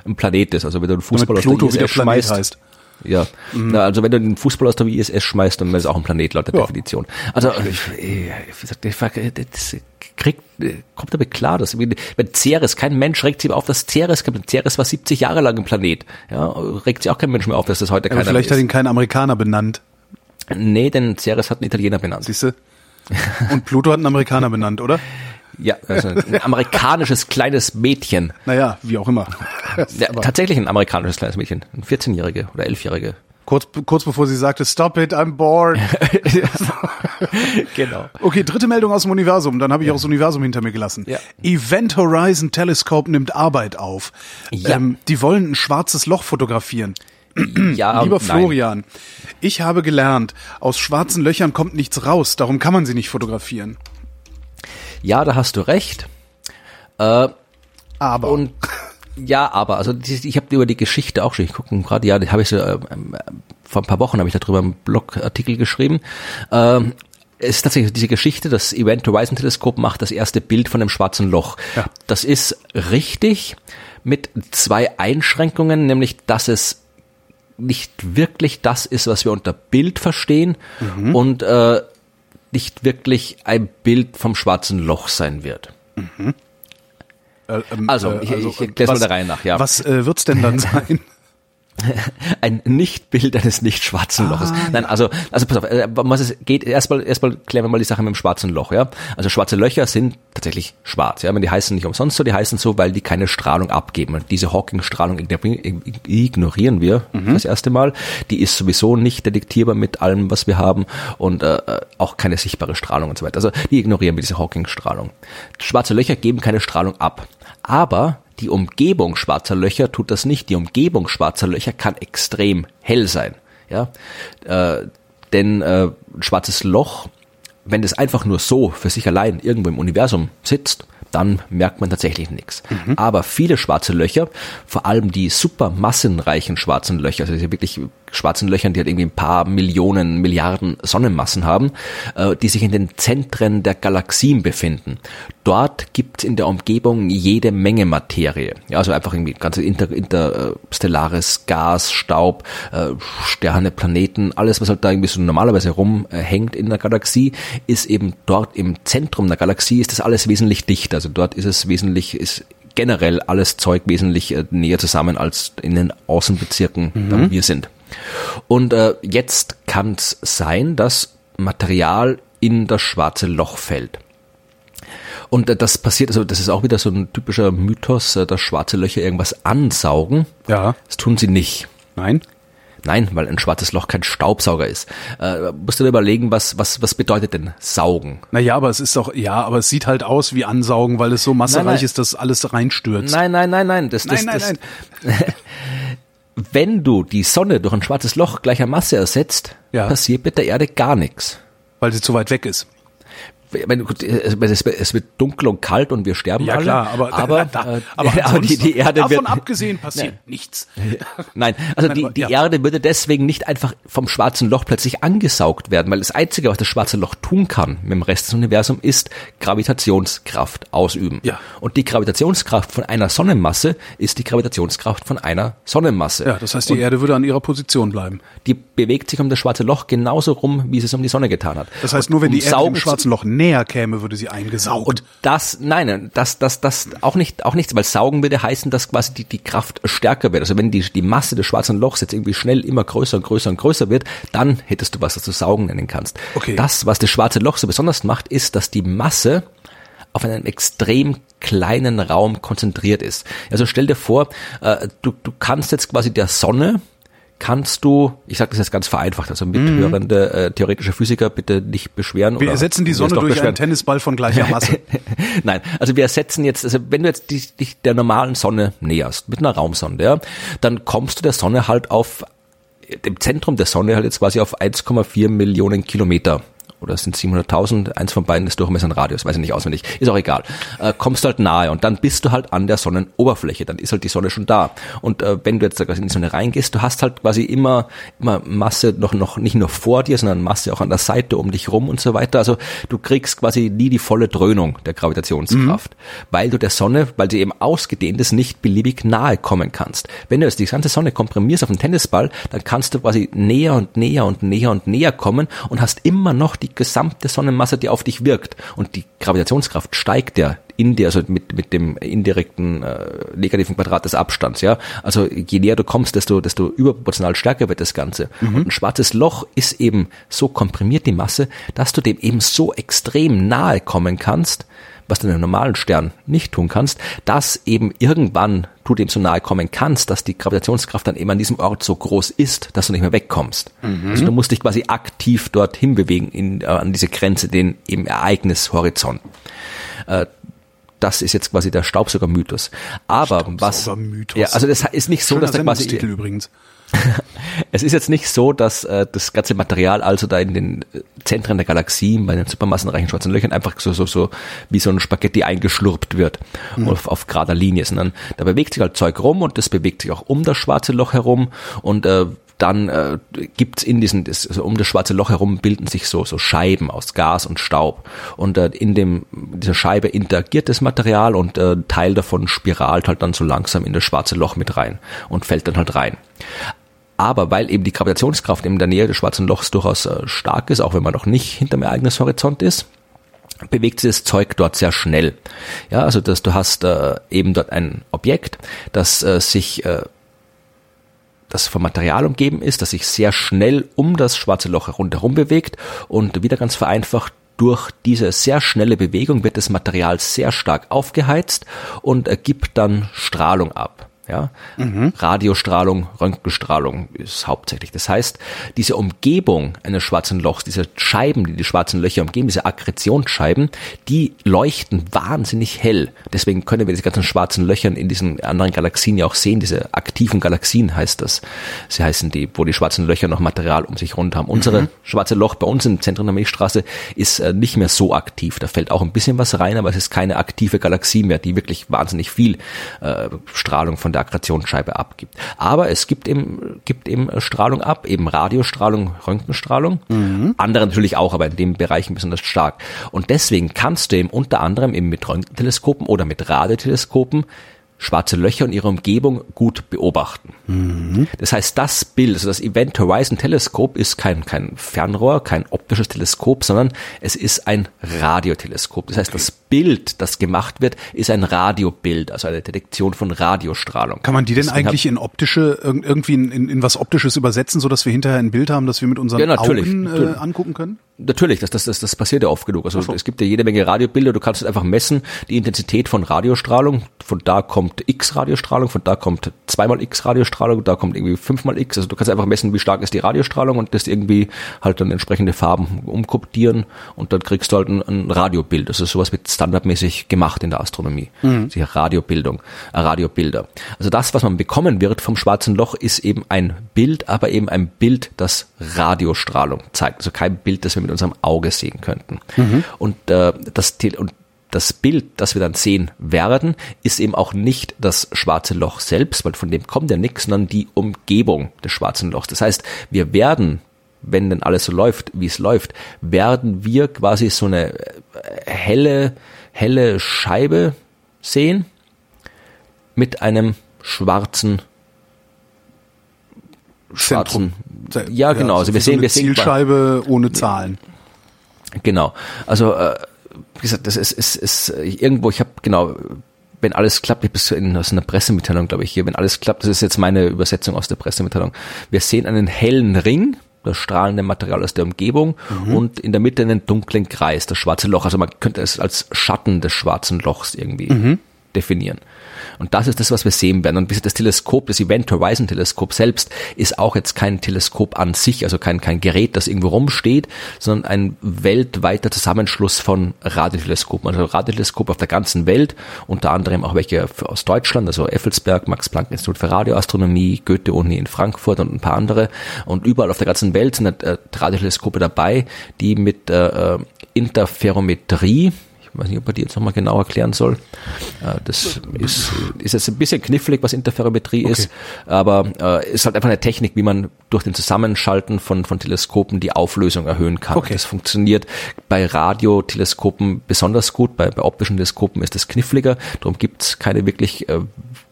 ein Planet ist. Also wenn du einen Fußball Damit aus Pluto der Planet schmeißt, heißt. Ja, Na, also wenn du den Fußball aus der ISS schmeißt, dann ist es auch ein Planet laut der Ja. Definition. Also ich, ich, wie gesagt, das kriegt, kommt damit klar, dass wenn Ceres, kein Mensch regt sich auf, dass Ceres, Ceres war 70 Jahre lang ein Planet. Ja, regt sich auch kein Mensch mehr auf, dass das heute Aber keiner vielleicht mehr hat ist. ihn kein Amerikaner benannt, Nee, denn Ceres hat einen Italiener benannt. siehst du? Und Pluto hat einen Amerikaner benannt, oder? Ja, also ein amerikanisches kleines Mädchen. Naja, wie auch immer. Ja, tatsächlich ein amerikanisches kleines Mädchen. Ein 14-Jährige oder 11-Jährige. Kurz, kurz bevor sie sagte, stop it, I'm bored. genau. Okay, dritte Meldung aus dem Universum. Dann habe ich auch das Universum hinter mir gelassen. Ja. Event Horizon Telescope nimmt Arbeit auf. Ja. Ähm, die wollen ein schwarzes Loch fotografieren. Ja, Lieber nein. Florian, ich habe gelernt, aus schwarzen Löchern kommt nichts raus, darum kann man sie nicht fotografieren. Ja, da hast du recht. Äh, Aber Und ja, aber also ich habe über die Geschichte auch schon. Ich gucke gerade, ja, habe ich so, äh, vor ein paar Wochen habe ich darüber einen Blogartikel geschrieben. Ähm, es ist tatsächlich diese Geschichte, das Event Horizon Teleskop macht das erste Bild von dem schwarzen Loch. Ja. Das ist richtig mit zwei Einschränkungen, nämlich dass es nicht wirklich das ist, was wir unter Bild verstehen und äh, nicht wirklich ein Bild vom schwarzen Loch sein wird. äh, ähm, Also, äh, ich- ich erklär's mal was- der Reihe nach, ja. Was äh, wird's denn dann sein? ein Nichtbild eines nicht schwarzen Loches. Nein, also, also pass auf, äh, was es geht, erstmal, erstmal klären wir mal die Sache mit dem schwarzen Loch, ja. Also schwarze Löcher sind tatsächlich schwarz, ja. Die heißen nicht umsonst so, die heißen so, weil die keine Strahlung abgeben. Und diese Hawking-Strahlung ignori- ignorieren wir das erste Mal. Die ist sowieso nicht detektierbar mit allem, was wir haben und äh, auch keine sichtbare Strahlung und so weiter. Also die ignorieren wir, diese Hawking-Strahlung. Schwarze Löcher geben keine Strahlung ab. Aber die Umgebung schwarzer Löcher tut das nicht. Die Umgebung schwarzer Löcher kann extrem hell sein. Ja, äh, denn äh, ein schwarzes Loch, wenn es einfach nur so für sich allein irgendwo im Universum sitzt, dann merkt man tatsächlich nichts. Aber viele schwarze Löcher, vor allem die super massenreichen schwarzen Löcher, also wirklich schwarzen Löchern, die halt irgendwie ein paar Millionen, Milliarden Sonnenmassen haben, äh, die sich in den Zentren der Galaxien befinden. Dort gibt es in der Umgebung jede Menge Materie. Ja, also einfach irgendwie ganze inter, interstellares Gas, Staub, äh, Sterne, Planeten, alles, was halt da irgendwie so normalerweise rumhängt in der Galaxie, ist eben dort im Zentrum der Galaxie, ist das alles wesentlich dichter. Also dort ist es wesentlich, ist generell alles Zeug wesentlich äh, näher zusammen als in den Außenbezirken, da wir sind. Und äh, jetzt kann es sein, dass Material in das schwarze Loch fällt. Und äh, das passiert, also das ist auch wieder so ein typischer Mythos, äh, dass schwarze Löcher irgendwas ansaugen. Ja. Das tun sie nicht. Nein? Nein, weil ein schwarzes Loch kein Staubsauger ist. Äh, musst du dir überlegen, was, was, was bedeutet denn saugen? Naja, aber es ist doch, ja, aber es sieht halt aus wie Ansaugen, weil es so massereich Nein, nein. ist, dass alles reinstürzt. Nein, nein, nein, nein. Das, das, Nein, nein, das, Wenn du die Sonne durch ein schwarzes Loch gleicher Masse ersetzt, Ja. passiert mit der Erde gar nichts. Weil sie zu weit weg ist. Wenn, gut, es, es wird dunkel und kalt und wir sterben Ja alle. klar, aber, aber, da, äh, aber, aber die, die Erde davon wird, abgesehen passiert nichts. Nein, also Nein, die, die ja. Erde würde deswegen nicht einfach vom schwarzen Loch plötzlich angesaugt werden, weil das Einzige, was das schwarze Loch tun kann mit dem Rest des Universums, ist Gravitationskraft ausüben. Ja. Und die Gravitationskraft von einer Sonnenmasse ist die Gravitationskraft von einer Sonnenmasse. Ja, das heißt, die Erde würde an ihrer Position bleiben. Die bewegt sich um das schwarze Loch genauso rum, wie sie es um die Sonne getan hat. Das heißt, Und nur wenn um die Erde zu- schwarzen Loch näher käme, würde sie eingesaugt. und das, nein, das, das, das auch nicht, auch nichts, weil saugen würde heißen, dass quasi die, die Kraft stärker wird. Also wenn die, die Masse des schwarzen Lochs jetzt irgendwie schnell immer größer und größer und größer wird, dann hättest du was, das du saugen nennen kannst. Okay. Das, was das schwarze Loch so besonders macht, ist, dass die Masse auf einen extrem kleinen Raum konzentriert ist. Also stell dir vor, äh, du, du kannst jetzt quasi der Sonne kannst du, ich sage das jetzt ganz vereinfacht, also mithörende äh, theoretische Physiker bitte nicht beschweren. Mhm. wir ersetzen die Sonne durch beschweren. einen Tennisball von gleicher Masse. Nein, also wir ersetzen jetzt, also wenn du jetzt dich, dich der normalen Sonne näherst, mit einer Raumsonde, ja, dann kommst du der Sonne halt auf, dem Zentrum der Sonne halt jetzt quasi auf 1,4 Millionen Kilometer. Oder es sind 700.000, eins von beiden ist Durchmesser ein Radius, weiß ich nicht auswendig, ist auch egal. Äh, kommst du halt nahe und dann bist du halt an der Sonnenoberfläche, dann ist halt die Sonne schon da. Und äh, wenn du jetzt quasi in die Sonne reingehst, du hast halt quasi immer, immer Masse noch, noch nicht nur vor dir, sondern Masse auch an der Seite um dich rum und so weiter. Also du kriegst quasi nie die volle Dröhnung der Gravitationskraft, weil du der Sonne, weil sie eben ausgedehnt ist, nicht beliebig nahe kommen kannst. Wenn du jetzt die ganze Sonne komprimierst auf einen Tennisball, dann kannst du quasi näher und näher und näher und näher kommen und hast immer noch die gesamte Sonnenmasse, die auf dich wirkt. Und die Gravitationskraft steigt ja in dir, also mit, mit dem indirekten äh, negativen Quadrat des Abstands, ja. Also je näher du kommst, desto, desto überproportional stärker wird das Ganze. Und ein schwarzes Loch ist eben so komprimiert, die Masse, dass du dem eben so extrem nahe kommen kannst, was du in einem normalen Stern nicht tun kannst, dass eben irgendwann du dem so nahe kommen kannst, dass die Gravitationskraft dann eben an diesem Ort so groß ist, dass du nicht mehr wegkommst. Mhm. Also du musst dich quasi aktiv dorthin bewegen, in, äh, an diese Grenze, den eben Ereignishorizont. Äh, das ist jetzt quasi der Staubsaugermythos. Aber was, ja, also das ist nicht so, Schöner dass da quasi, übrigens. es ist jetzt nicht so, dass äh, das ganze Material also da in den äh, Zentren der Galaxien bei den supermassenreichen schwarzen Löchern einfach so so so wie so ein Spaghetti eingeschlurpt wird mhm. auf, auf gerader Linie, sondern da bewegt sich halt Zeug rum und das bewegt sich auch um das schwarze Loch herum und äh, dann äh, gibt in diesen, das, also um das schwarze Loch herum bilden sich so, so Scheiben aus Gas und Staub. Und äh, in dem, dieser Scheibe interagiert das Material und äh, Teil davon spiralt halt dann so langsam in das schwarze Loch mit rein und fällt dann halt rein. Aber weil eben die Gravitationskraft in der Nähe des schwarzen Lochs durchaus äh, stark ist, auch wenn man noch nicht hinterm Ereignishorizont ist, bewegt sich das Zeug dort sehr schnell. Ja, also dass du hast äh, eben dort ein Objekt, das äh, sich äh, das vom Material umgeben ist, das sich sehr schnell um das schwarze Loch rundherum bewegt und wieder ganz vereinfacht durch diese sehr schnelle Bewegung wird das Material sehr stark aufgeheizt und ergibt dann Strahlung ab. Ja? Mhm. Radiostrahlung, Röntgenstrahlung ist hauptsächlich. Das heißt, diese Umgebung eines schwarzen Lochs, diese Scheiben, die die schwarzen Löcher umgeben, diese Akkretionsscheiben, die leuchten wahnsinnig hell. Deswegen können wir diese ganzen schwarzen Löchern in diesen anderen Galaxien ja auch sehen. Diese aktiven Galaxien heißt das. Sie heißen die, wo die schwarzen Löcher noch Material um sich rund haben. Unsere mhm. schwarze Loch bei uns im Zentrum der Milchstraße ist äh, nicht mehr so aktiv. Da fällt auch ein bisschen was rein, aber es ist keine aktive Galaxie mehr, die wirklich wahnsinnig viel äh, Strahlung von der Akkretionsscheibe abgibt. Aber es gibt eben, gibt eben Strahlung ab, eben Radiostrahlung, Röntgenstrahlung. Mhm. Andere natürlich auch, aber in dem Bereich besonders stark. Und deswegen kannst du eben unter anderem eben mit Röntgenteleskopen oder mit Radioteleskopen schwarze Löcher und ihre Umgebung gut beobachten. Mhm. Das heißt, das Bild, also das Event Horizon Teleskop ist kein, kein Fernrohr, kein optisches Teleskop, sondern es ist ein Radioteleskop. Das heißt, das Bild, das gemacht wird, ist ein Radiobild, also eine Detektion von Radiostrahlung. Kann man die denn Deswegen eigentlich in optische, irgendwie in, in, in was optisches übersetzen, so dass wir hinterher ein Bild haben, das wir mit unseren ja, Augen äh, angucken können? Natürlich, das, das, das, das passiert ja oft genug. Also so. es gibt ja jede Menge Radiobilder, du kannst einfach messen, die Intensität von Radiostrahlung, von da kommt X Radiostrahlung, von da kommt zweimal X Radiostrahlung, da kommt irgendwie fünfmal X. Also du kannst einfach messen, wie stark ist die Radiostrahlung und das irgendwie halt dann entsprechende Farben umkoptieren und dann kriegst du halt ein, ein Radiobild. Das ist sowas wird standardmäßig gemacht in der Astronomie. Mhm. Die Radiobildung, äh, Radiobilder. Also das, was man bekommen wird vom schwarzen Loch, ist eben ein Bild, aber eben ein Bild, das Radiostrahlung zeigt. Also kein Bild, das wir mit unserem Auge sehen könnten. Mhm. Und äh, das und das Bild, das wir dann sehen werden, ist eben auch nicht das schwarze Loch selbst, weil von dem kommt ja nichts, sondern die Umgebung des schwarzen Lochs. Das heißt, wir werden, wenn denn alles so läuft, wie es läuft, werden wir quasi so eine äh, helle, helle Scheibe sehen mit einem schwarzen schwarzen ja genau ja, also, wir sehen wir sehen Zielscheibe ohne Zahlen genau also äh, wie gesagt das ist ist, ist irgendwo ich habe genau wenn alles klappt, ich bin in aus einer Pressemitteilung, glaube ich, hier, wenn alles klappt, das ist jetzt meine Übersetzung aus der Pressemitteilung. Wir sehen einen hellen Ring, das strahlende Material aus der Umgebung mhm. und in der Mitte einen dunklen Kreis, das schwarze Loch. Also man könnte es als Schatten des schwarzen Lochs irgendwie mhm. definieren. Und das ist das, was wir sehen werden. Und das Teleskop, das Event Horizon Teleskop selbst, ist auch jetzt kein Teleskop an sich, also kein, kein Gerät, das irgendwo rumsteht, sondern ein weltweiter Zusammenschluss von Radioteleskopen. Also Radioteleskope auf der ganzen Welt, unter anderem auch welche aus Deutschland, also Effelsberg, Max-Planck-Institut für Radioastronomie, Goethe-Uni in Frankfurt und ein paar andere. Und überall auf der ganzen Welt sind äh, Radioteleskope dabei, die mit äh, äh Interferometrie, ich weiß nicht, ob er die jetzt nochmal genau erklären soll. Äh, das ist, ist jetzt ein bisschen knifflig, was Interferometrie okay. ist, aber äh, ist halt einfach eine Technik, wie man durch den Zusammenschalten von, von Teleskopen die Auflösung erhöhen kann. Okay. Das funktioniert bei Radioteleskopen besonders gut, bei, bei optischen Teleskopen ist es kniffliger, darum gibt es keine wirklich äh,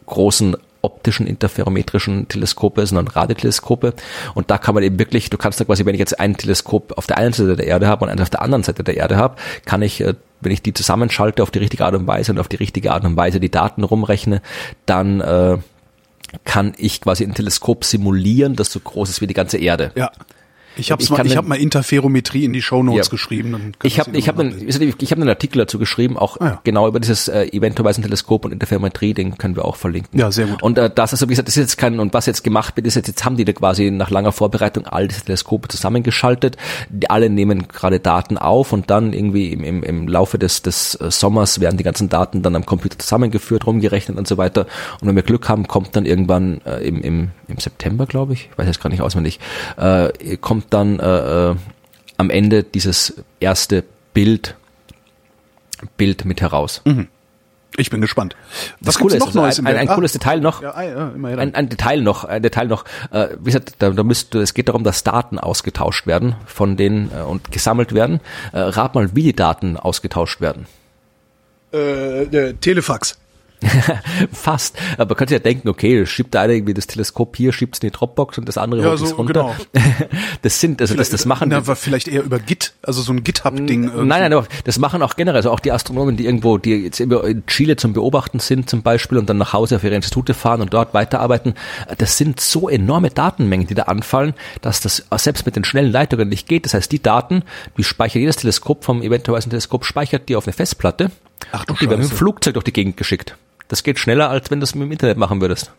großen optischen interferometrischen Teleskope, sondern Radioteleskope. Und da kann man eben wirklich, du kannst da quasi, wenn ich jetzt ein Teleskop auf der einen Seite der Erde habe und eins auf der anderen Seite der Erde habe, kann ich, äh, wenn ich die zusammenschalte auf die richtige Art und Weise und auf die richtige Art und Weise die Daten rumrechne, dann äh, kann ich quasi ein Teleskop simulieren, das so groß ist wie die ganze Erde. Ja. Ich habe ich mal, ich hab mal Interferometrie in die Shownotes Ja. geschrieben. Ich habe ich hab einen, ich habe einen Artikel dazu geschrieben, auch Ah, ja. genau über dieses äh, Event-Horizon-Teleskop und Interferometrie, den können wir auch verlinken. Ja, sehr gut. Und äh, das, also wie gesagt, das ist jetzt kein, und was jetzt gemacht wird, ist jetzt, jetzt haben die da quasi nach langer Vorbereitung all diese Teleskope zusammengeschaltet. Die alle nehmen gerade Daten auf und dann irgendwie im, im, im Laufe des, des äh, Sommers werden die ganzen Daten dann am Computer zusammengeführt, rumgerechnet und so weiter. Und wenn wir Glück haben, kommt dann irgendwann äh, im, im, im September, glaube ich, ich weiß jetzt gar nicht auswendig, äh, kommt dann äh, äh, am Ende dieses erste Bild, Bild mit heraus. Ich bin gespannt. Was Das Coole ist, noch also Neues ein, im ein, ein cooles Detail noch, Ah, ja, ja, immerhin. ein, ein Detail noch, ein Detail noch. Äh, wie gesagt, da, da müsste, es geht darum, dass Daten ausgetauscht werden von denen äh, und gesammelt werden. Äh, rat mal, wie die Daten ausgetauscht werden. äh, Telefax. Fast. Aber man könnte ja denken, okay, schiebt der eine irgendwie das Teleskop hier, schiebt es in die Dropbox und das andere Ja, holt so, es runter. Das sind, also das, das machen Na, war vielleicht eher über Git, also so ein GitHub-Ding. Nein, nein, aber das machen auch generell, also auch die Astronomen, die irgendwo, die jetzt in Chile zum Beobachten sind zum Beispiel und dann nach Hause auf ihre Institute fahren und dort weiterarbeiten, das sind so enorme Datenmengen, die da anfallen, dass das selbst mit den schnellen Leitungen nicht geht. Das heißt, die Daten, die speichert jedes Teleskop vom Event Horizon Teleskop, speichert die auf eine Festplatte Ach du und die werden mit dem. Flugzeug durch die Gegend geschickt. Das geht schneller, als wenn du das mit dem Internet machen würdest.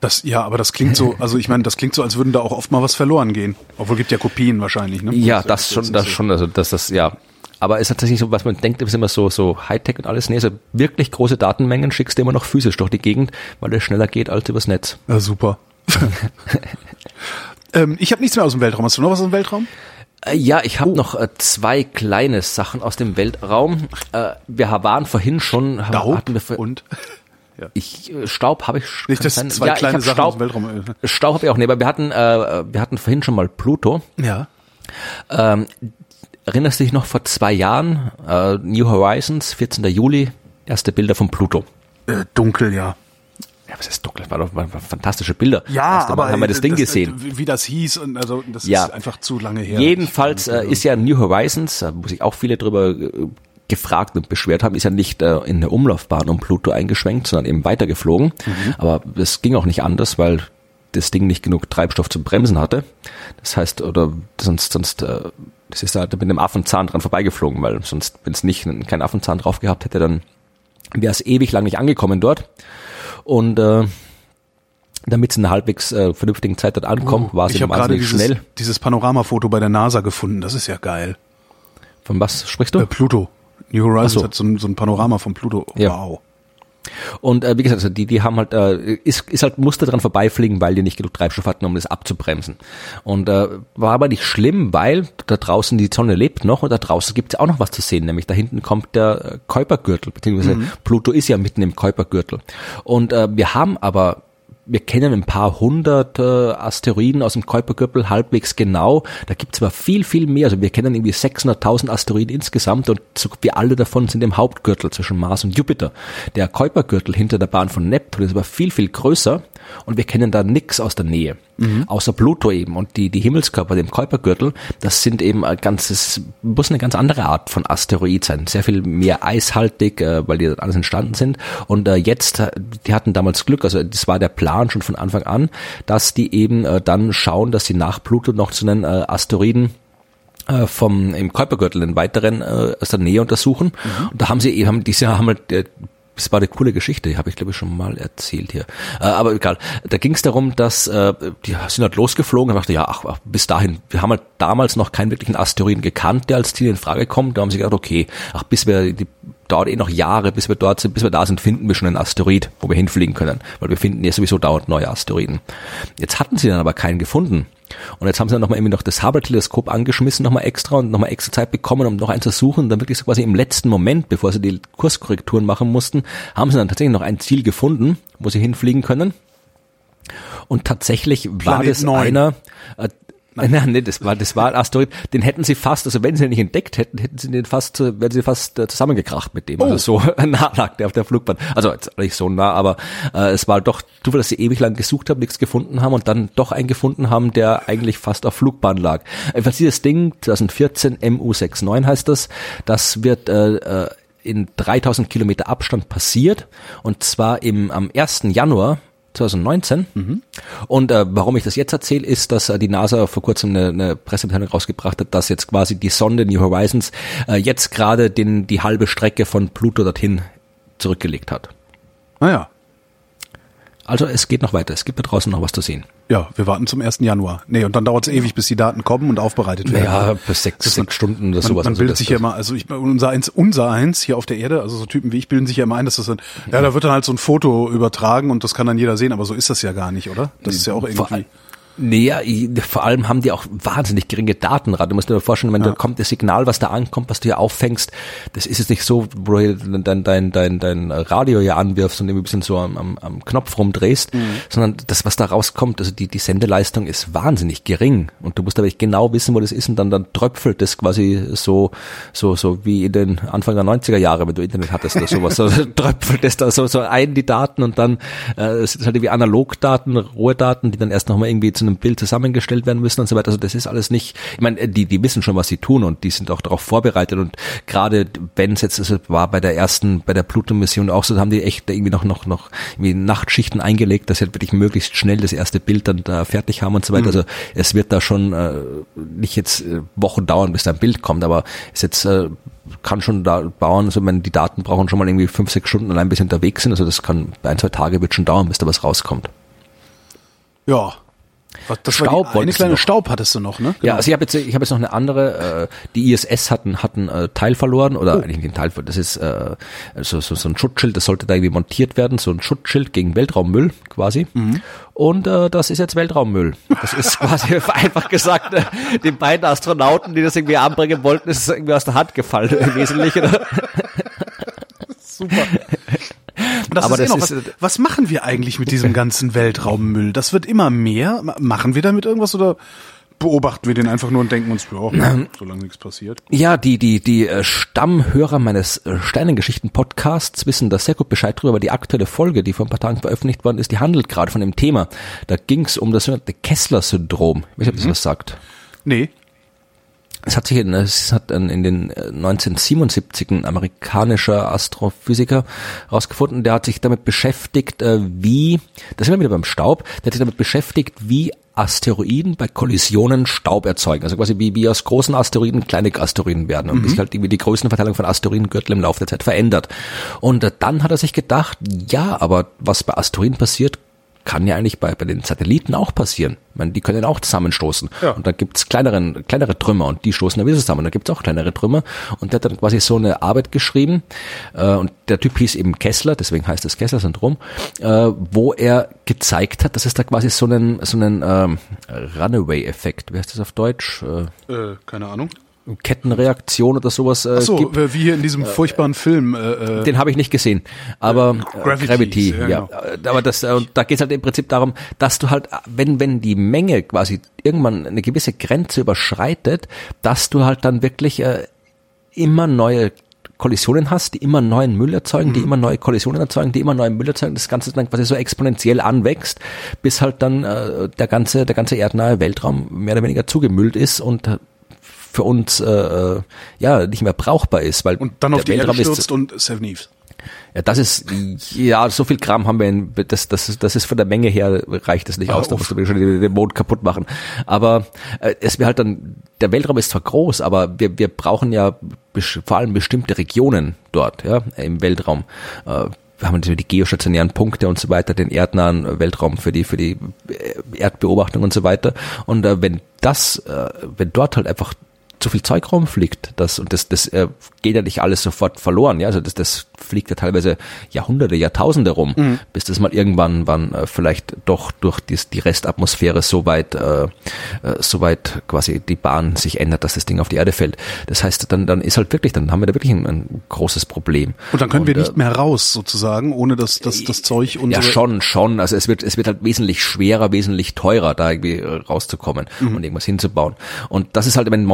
Das, ja, aber das klingt so, also ich meine, das klingt so, als würden da auch oft mal was verloren gehen. Obwohl gibt ja Kopien wahrscheinlich, ne? Ja, das jetzt schon, das so. schon, also das, das, ja. Aber es ist tatsächlich so, was man denkt, ist immer so, so Hightech und alles. Nee, also wirklich große Datenmengen schickst du immer noch physisch durch die Gegend, weil es schneller geht als übers Netz. Ja, super. ähm, ich habe nichts mehr aus dem Weltraum. Hast du noch was aus dem Weltraum? Äh, Ja, ich habe noch äh, zwei kleine Sachen aus dem Weltraum. Äh, wir waren vorhin schon, Daub hatten wir vor, und ich, äh, Staub habe ich nicht, dass sein- zwei ja, ich kleine Sachen Staub, aus dem Weltraum. äh, Staub habe ich auch, nee, aber wir hatten, äh, wir hatten vorhin schon mal Pluto. Ja. Ähm, erinnerst du dich noch vor zwei Jahren, äh, New Horizons, 14. Juli, erste Bilder von Pluto. Äh, dunkel, ja. Ja, was ist dunkel? War doch waren fantastische Bilder. Ja, aber haben wir das Ding äh, gesehen. Wie das hieß und also das Ja. ist einfach zu lange her. Jedenfalls äh, ist ja New Horizons, da wo sich auch viele drüber äh, gefragt und beschwert haben, ist ja nicht äh, in der Umlaufbahn um Pluto eingeschwenkt, sondern eben weitergeflogen. Aber das ging auch nicht anders, weil das Ding nicht genug Treibstoff zum Bremsen hatte. Das heißt, oder sonst, sonst, äh, das ist halt mit einem Affenzahn dran vorbeigeflogen, weil sonst, wenn es nicht keinen Affenzahn drauf gehabt hätte, dann wäre es ewig lang nicht angekommen dort. Und äh, damit es in einer halbwegs äh, vernünftigen Zeit dort ankommt, war es Oh, ich eben wahnsinnig dieses, schnell. dieses Panoramafoto bei der NASA gefunden. Das ist ja geil. Von was sprichst du? Äh, Pluto. New Horizons so. hat so ein, so ein Panorama von Pluto. Ja. Wow. Und äh, wie gesagt, also die, die haben halt, äh, ist, ist halt musste dran vorbeifliegen, weil die nicht genug Treibstoff hatten, um das abzubremsen. Und äh, war aber nicht schlimm, weil da draußen die Sonne lebt noch und da draußen gibt es auch noch was zu sehen, nämlich da hinten kommt der äh, Kuipergürtel, beziehungsweise Pluto ist ja mitten im Kuipergürtel. Und äh, wir haben aber wir kennen ein paar hundert äh, Asteroiden aus dem Kuipergürtel halbwegs genau. Da gibt es aber viel, viel mehr. Also wir kennen irgendwie 600.000 Asteroiden insgesamt und so wie alle davon sind im Hauptgürtel zwischen Mars und Jupiter. Der Kuipergürtel hinter der Bahn von Neptun ist aber viel, viel größer und wir kennen da nix aus der Nähe. Außer Pluto eben. Und die, die Himmelskörper, dem Kuipergürtel, das sind eben ein ganzes, muss eine ganz andere Art von Asteroid sein. Sehr viel mehr eishaltig, äh, weil die alles entstanden sind. Und äh, jetzt, die hatten damals Glück, also das war der Plan schon von Anfang an, dass die eben äh, dann schauen, dass sie nach Pluto noch zu einen äh, Asteroiden äh, vom im Kuipergürtel einen weiteren äh, aus der Nähe untersuchen. Und da haben sie eben, haben, diese haben halt, äh, das war eine coole Geschichte, die habe ich glaube ich schon mal erzählt hier. Äh, aber egal. Da ging es darum, dass äh, die sind halt losgeflogen und dachte, ja, ach, bis dahin, wir haben halt damals noch keinen wirklichen Asteroiden gekannt, der als Ziel in Frage kommt. Da haben sie gedacht, okay, ach, bis wir die dauert eh noch Jahre, bis wir dort sind, bis wir da sind, finden wir schon einen Asteroid, wo wir hinfliegen können, weil wir finden ja sowieso dauernd neue Asteroiden. Jetzt hatten sie dann aber keinen gefunden. Und jetzt haben sie dann nochmal irgendwie noch das Hubble-Teleskop angeschmissen, nochmal extra und nochmal extra Zeit bekommen, um noch einen zu suchen. Und dann wirklich so quasi im letzten Moment, bevor sie die Kurskorrekturen machen mussten, haben sie dann tatsächlich noch ein Ziel gefunden, wo sie hinfliegen können. Und tatsächlich war Planet das 9. einer, äh, Nein, nee, das war, das war ein Asteroid, den hätten sie fast, also wenn sie ihn nicht entdeckt hätten, hätten sie den fast, äh, wären sie fast äh, zusammengekracht mit dem. Also so nah lag der auf der Flugbahn. Also jetzt nicht so nah, aber äh, es war doch Zufall, dass sie ewig lang gesucht haben, nichts gefunden haben und dann doch einen gefunden haben, der eigentlich fast auf Flugbahn lag. Jedenfalls dieses Ding, 2014 MU69 heißt das, das wird äh, äh, in 3000 Kilometer Abstand passiert und zwar im, am 1. Januar 2019. Mhm. Und äh, warum ich das jetzt erzähle, ist, dass äh, die NASA vor kurzem eine, eine Pressemitteilung rausgebracht hat, dass jetzt quasi die Sonde New Horizons äh, jetzt gerade den die halbe Strecke von Pluto dorthin zurückgelegt hat. Naja. Ah, also es geht noch weiter. Es gibt da draußen noch was zu sehen. Ja, wir warten zum 1. Januar. Nee, und dann dauert es ewig, bis die Daten kommen und aufbereitet werden. Ja, bis sechs, Das sechs Stunden oder Man, sowas. man Also bildet das- sich ja immer, also ich, unser eins, unser eins hier auf der Erde, also so Typen wie ich bilden sich ja immer ein, dass das dann, ja, da wird dann halt so ein Foto übertragen und das kann dann jeder sehen, aber so ist das ja gar nicht, oder? Das ist ja auch Vor, irgendwie. nee, ja, vor allem haben die auch wahnsinnig geringe Datenrate. Du musst dir vorstellen, wenn da kommt das Signal, was da ankommt, was du hier auffängst, das ist jetzt nicht so, wo du dein, dein, dein, dein Radio ja anwirfst und irgendwie ein bisschen so am, am, am Knopf rumdrehst, Mhm. sondern das, was da rauskommt, also die, die Sendeleistung ist wahnsinnig gering. Und du musst aber genau wissen, wo das ist und dann, dann tröpfelt das quasi so, so, so wie in den Anfang der 90er Jahre, wenn du Internet hattest oder sowas, so tröpfelt das da so, so ein, die Daten und dann, äh, es sind halt irgendwie Analogdaten, rohe Daten, die dann erst nochmal irgendwie zu einem Bild zusammengestellt werden müssen und so weiter. Also das ist alles nicht, ich meine, die, die wissen schon, was sie tun und die sind auch darauf vorbereitet und gerade wenn es jetzt, also war bei der ersten, bei der Pluto-Mission auch so, da haben die echt irgendwie noch, noch, noch irgendwie Nachtschichten eingelegt, dass sie halt wirklich möglichst schnell das erste Bild dann da fertig haben und so weiter. Also es wird da schon äh, nicht jetzt äh, Wochen dauern, bis da ein Bild kommt, aber es jetzt äh, kann schon da dauern, also ich meine, die Daten brauchen schon mal irgendwie fünf, sechs Stunden allein bis sie unterwegs sind, also das kann ein, zwei Tage wird schon dauern, bis da was rauskommt. Ja. Was, das war Staub die, eine kleine. Staub hattest du noch, ne? Ja, also ich habe jetzt, ich habe jetzt noch eine andere. Äh, die ISS hatten hatten äh, Teil verloren oder eigentlich nicht einen Teil. ver- Das ist äh, so, so so ein Schutzschild. Das sollte da irgendwie montiert werden, so ein Schutzschild gegen Weltraummüll quasi. Und äh, das ist jetzt Weltraummüll. Das ist quasi einfach gesagt, äh, den beiden Astronauten, die das irgendwie anbringen wollten, ist es irgendwie aus der Hand gefallen im Wesentlichen. Super. Das Aber ist eh das noch, ist, was, was machen wir eigentlich mit diesem ganzen Weltraummüll? Das wird immer mehr. Ma- Machen wir damit irgendwas oder beobachten wir den einfach nur und denken uns, ja, solange nichts passiert? Ja, die, die, die äh, Stammhörer meines äh, Sternengeschichten-Podcasts wissen da sehr gut Bescheid drüber, aber die aktuelle Folge, die vor ein paar Tagen veröffentlicht worden ist, die handelt gerade von dem Thema. Da ging es um das sogenannte Kessler-Syndrom. Ich weiß nicht, ob das was sagt. Nee. Es hat sich in, es hat in den äh, 1977 ein amerikanischer Astrophysiker herausgefunden, der hat sich damit beschäftigt, äh, wie, das sind wir wieder beim Staub, der hat sich damit beschäftigt, wie Asteroiden bei Kollisionen Staub erzeugen. Also quasi wie, wie aus großen Asteroiden kleine Asteroiden werden und wie sich halt irgendwie die Größenverteilung von Asteroidengürtel im Laufe der Zeit verändert. Und äh, dann hat er sich gedacht, ja, aber was bei Asteroiden passiert, kann ja eigentlich bei, bei den Satelliten auch passieren. Ich meine, die können auch zusammenstoßen. Ja. Und dann gibt's kleineren, kleinere Trümmer und die stoßen dann wieder zusammen. Und dann gibt's auch kleinere Trümmer. Und der hat dann quasi so eine Arbeit geschrieben. Äh, und der Typ hieß eben Kessler, deswegen heißt das Kessler-Syndrom, äh, wo er gezeigt hat, dass es da quasi so einen, so einen ähm, Runaway-Effekt, wie heißt das auf Deutsch? Äh, Äh, keine Ahnung. Kettenreaktion oder sowas äh, Ach so, gibt. wie hier in diesem furchtbaren Film. Äh, äh, Den habe ich nicht gesehen, aber äh, Gravity, Gravity, ja, ja. genau. Äh, Aber das, äh, da geht es halt im Prinzip darum, dass du halt, wenn wenn die Menge quasi irgendwann eine gewisse Grenze überschreitet, dass du halt dann wirklich äh, immer neue Kollisionen hast, die immer neuen Müll erzeugen, Mhm. die immer neue Kollisionen erzeugen, die immer neuen Müll erzeugen, das Ganze dann quasi so exponentiell anwächst, bis halt dann äh, der ganze der ganze erdnahe Weltraum mehr oder weniger zugemüllt ist und äh, für uns äh, äh, ja nicht mehr brauchbar ist, weil und dann auf die Erde Weltraum ist- stürzt und Seven Eves. ja, das ist, ja, so viel Kram haben wir, in, das, das, das ist von der Menge her, reicht das nicht Ah, aus, da musst du schon den, Mond kaputt machen. Aber äh, es wäre halt dann, der Weltraum ist zwar groß, aber wir, wir brauchen ja vor allem bestimmte Regionen dort, ja, im Weltraum. Äh, wir haben die geostationären Punkte und so weiter, den erdnahen Weltraum für die, für die äh, Erdbeobachtung und so weiter. Und äh, wenn das, äh, wenn dort halt einfach zu viel Zeug rumfliegt, das und das, das äh, geht ja nicht alles sofort verloren, ja, also das, das fliegt ja teilweise Jahrhunderte, Jahrtausende rum, bis das mal irgendwann, wann äh, vielleicht doch durch dies, die Restatmosphäre so weit, äh, äh, so weit quasi die Bahn sich ändert, dass das Ding auf die Erde fällt. Das heißt, dann, dann ist halt wirklich, dann haben wir da wirklich ein, ein großes Problem. Und dann können wir äh, nicht mehr raus, sozusagen, ohne dass das, das Zeug unsere... Ja, schon, schon. Also es wird, es wird halt wesentlich schwerer, wesentlich teurer, da irgendwie äh, rauszukommen und irgendwas hinzubauen. Und das ist halt, ich meine,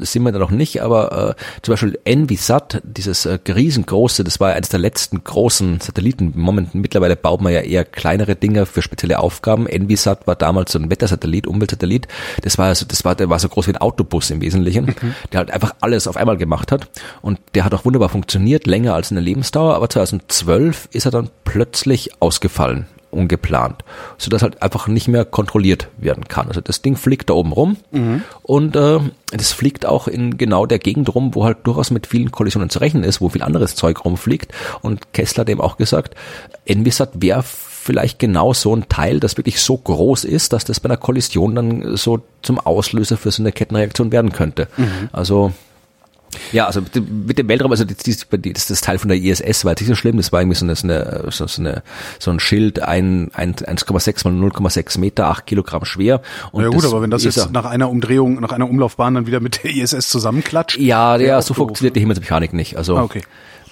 sind wir da noch nicht, aber äh, zum Beispiel Envisat, dieses äh, riesengroße, das war eines der letzten großen Satelliten. Momentan, mittlerweile baut man ja eher kleinere Dinge für spezielle Aufgaben. Envisat war damals so ein Wettersatellit, Umweltsatellit. Das war also, das war, der war so groß wie ein Autobus im Wesentlichen, der halt einfach alles auf einmal gemacht hat. Und der hat auch wunderbar funktioniert, länger als eine Lebensdauer, aber 2012 ist er dann plötzlich ausgefallen. Ungeplant, sodass halt einfach nicht mehr kontrolliert werden kann. Also das Ding fliegt da oben rum und äh, das fliegt auch in genau der Gegend rum, wo halt durchaus mit vielen Kollisionen zu rechnen ist, wo viel anderes Zeug rumfliegt. Und Kessler hat eben auch gesagt, Envisat wäre vielleicht genau so ein Teil, das wirklich so groß ist, dass das bei einer Kollision dann so zum Auslöser für so eine Kettenreaktion werden könnte. Also ja, also mit dem- Weltraum, also das, das, das, Teil von der ISS war jetzt nicht so schlimm, das war irgendwie so eine, so, eine, so, eine, so ein Schild, ein, ein, 1,6 mal 0,6 Meter, 8 Kilogramm schwer. Und ja gut, aber wenn das jetzt nach einer Umdrehung, nach einer Umlaufbahn dann wieder mit der ISS zusammenklatscht. Ja, ja, so funktioniert die Himmelsmechanik nicht. Also Ah, okay.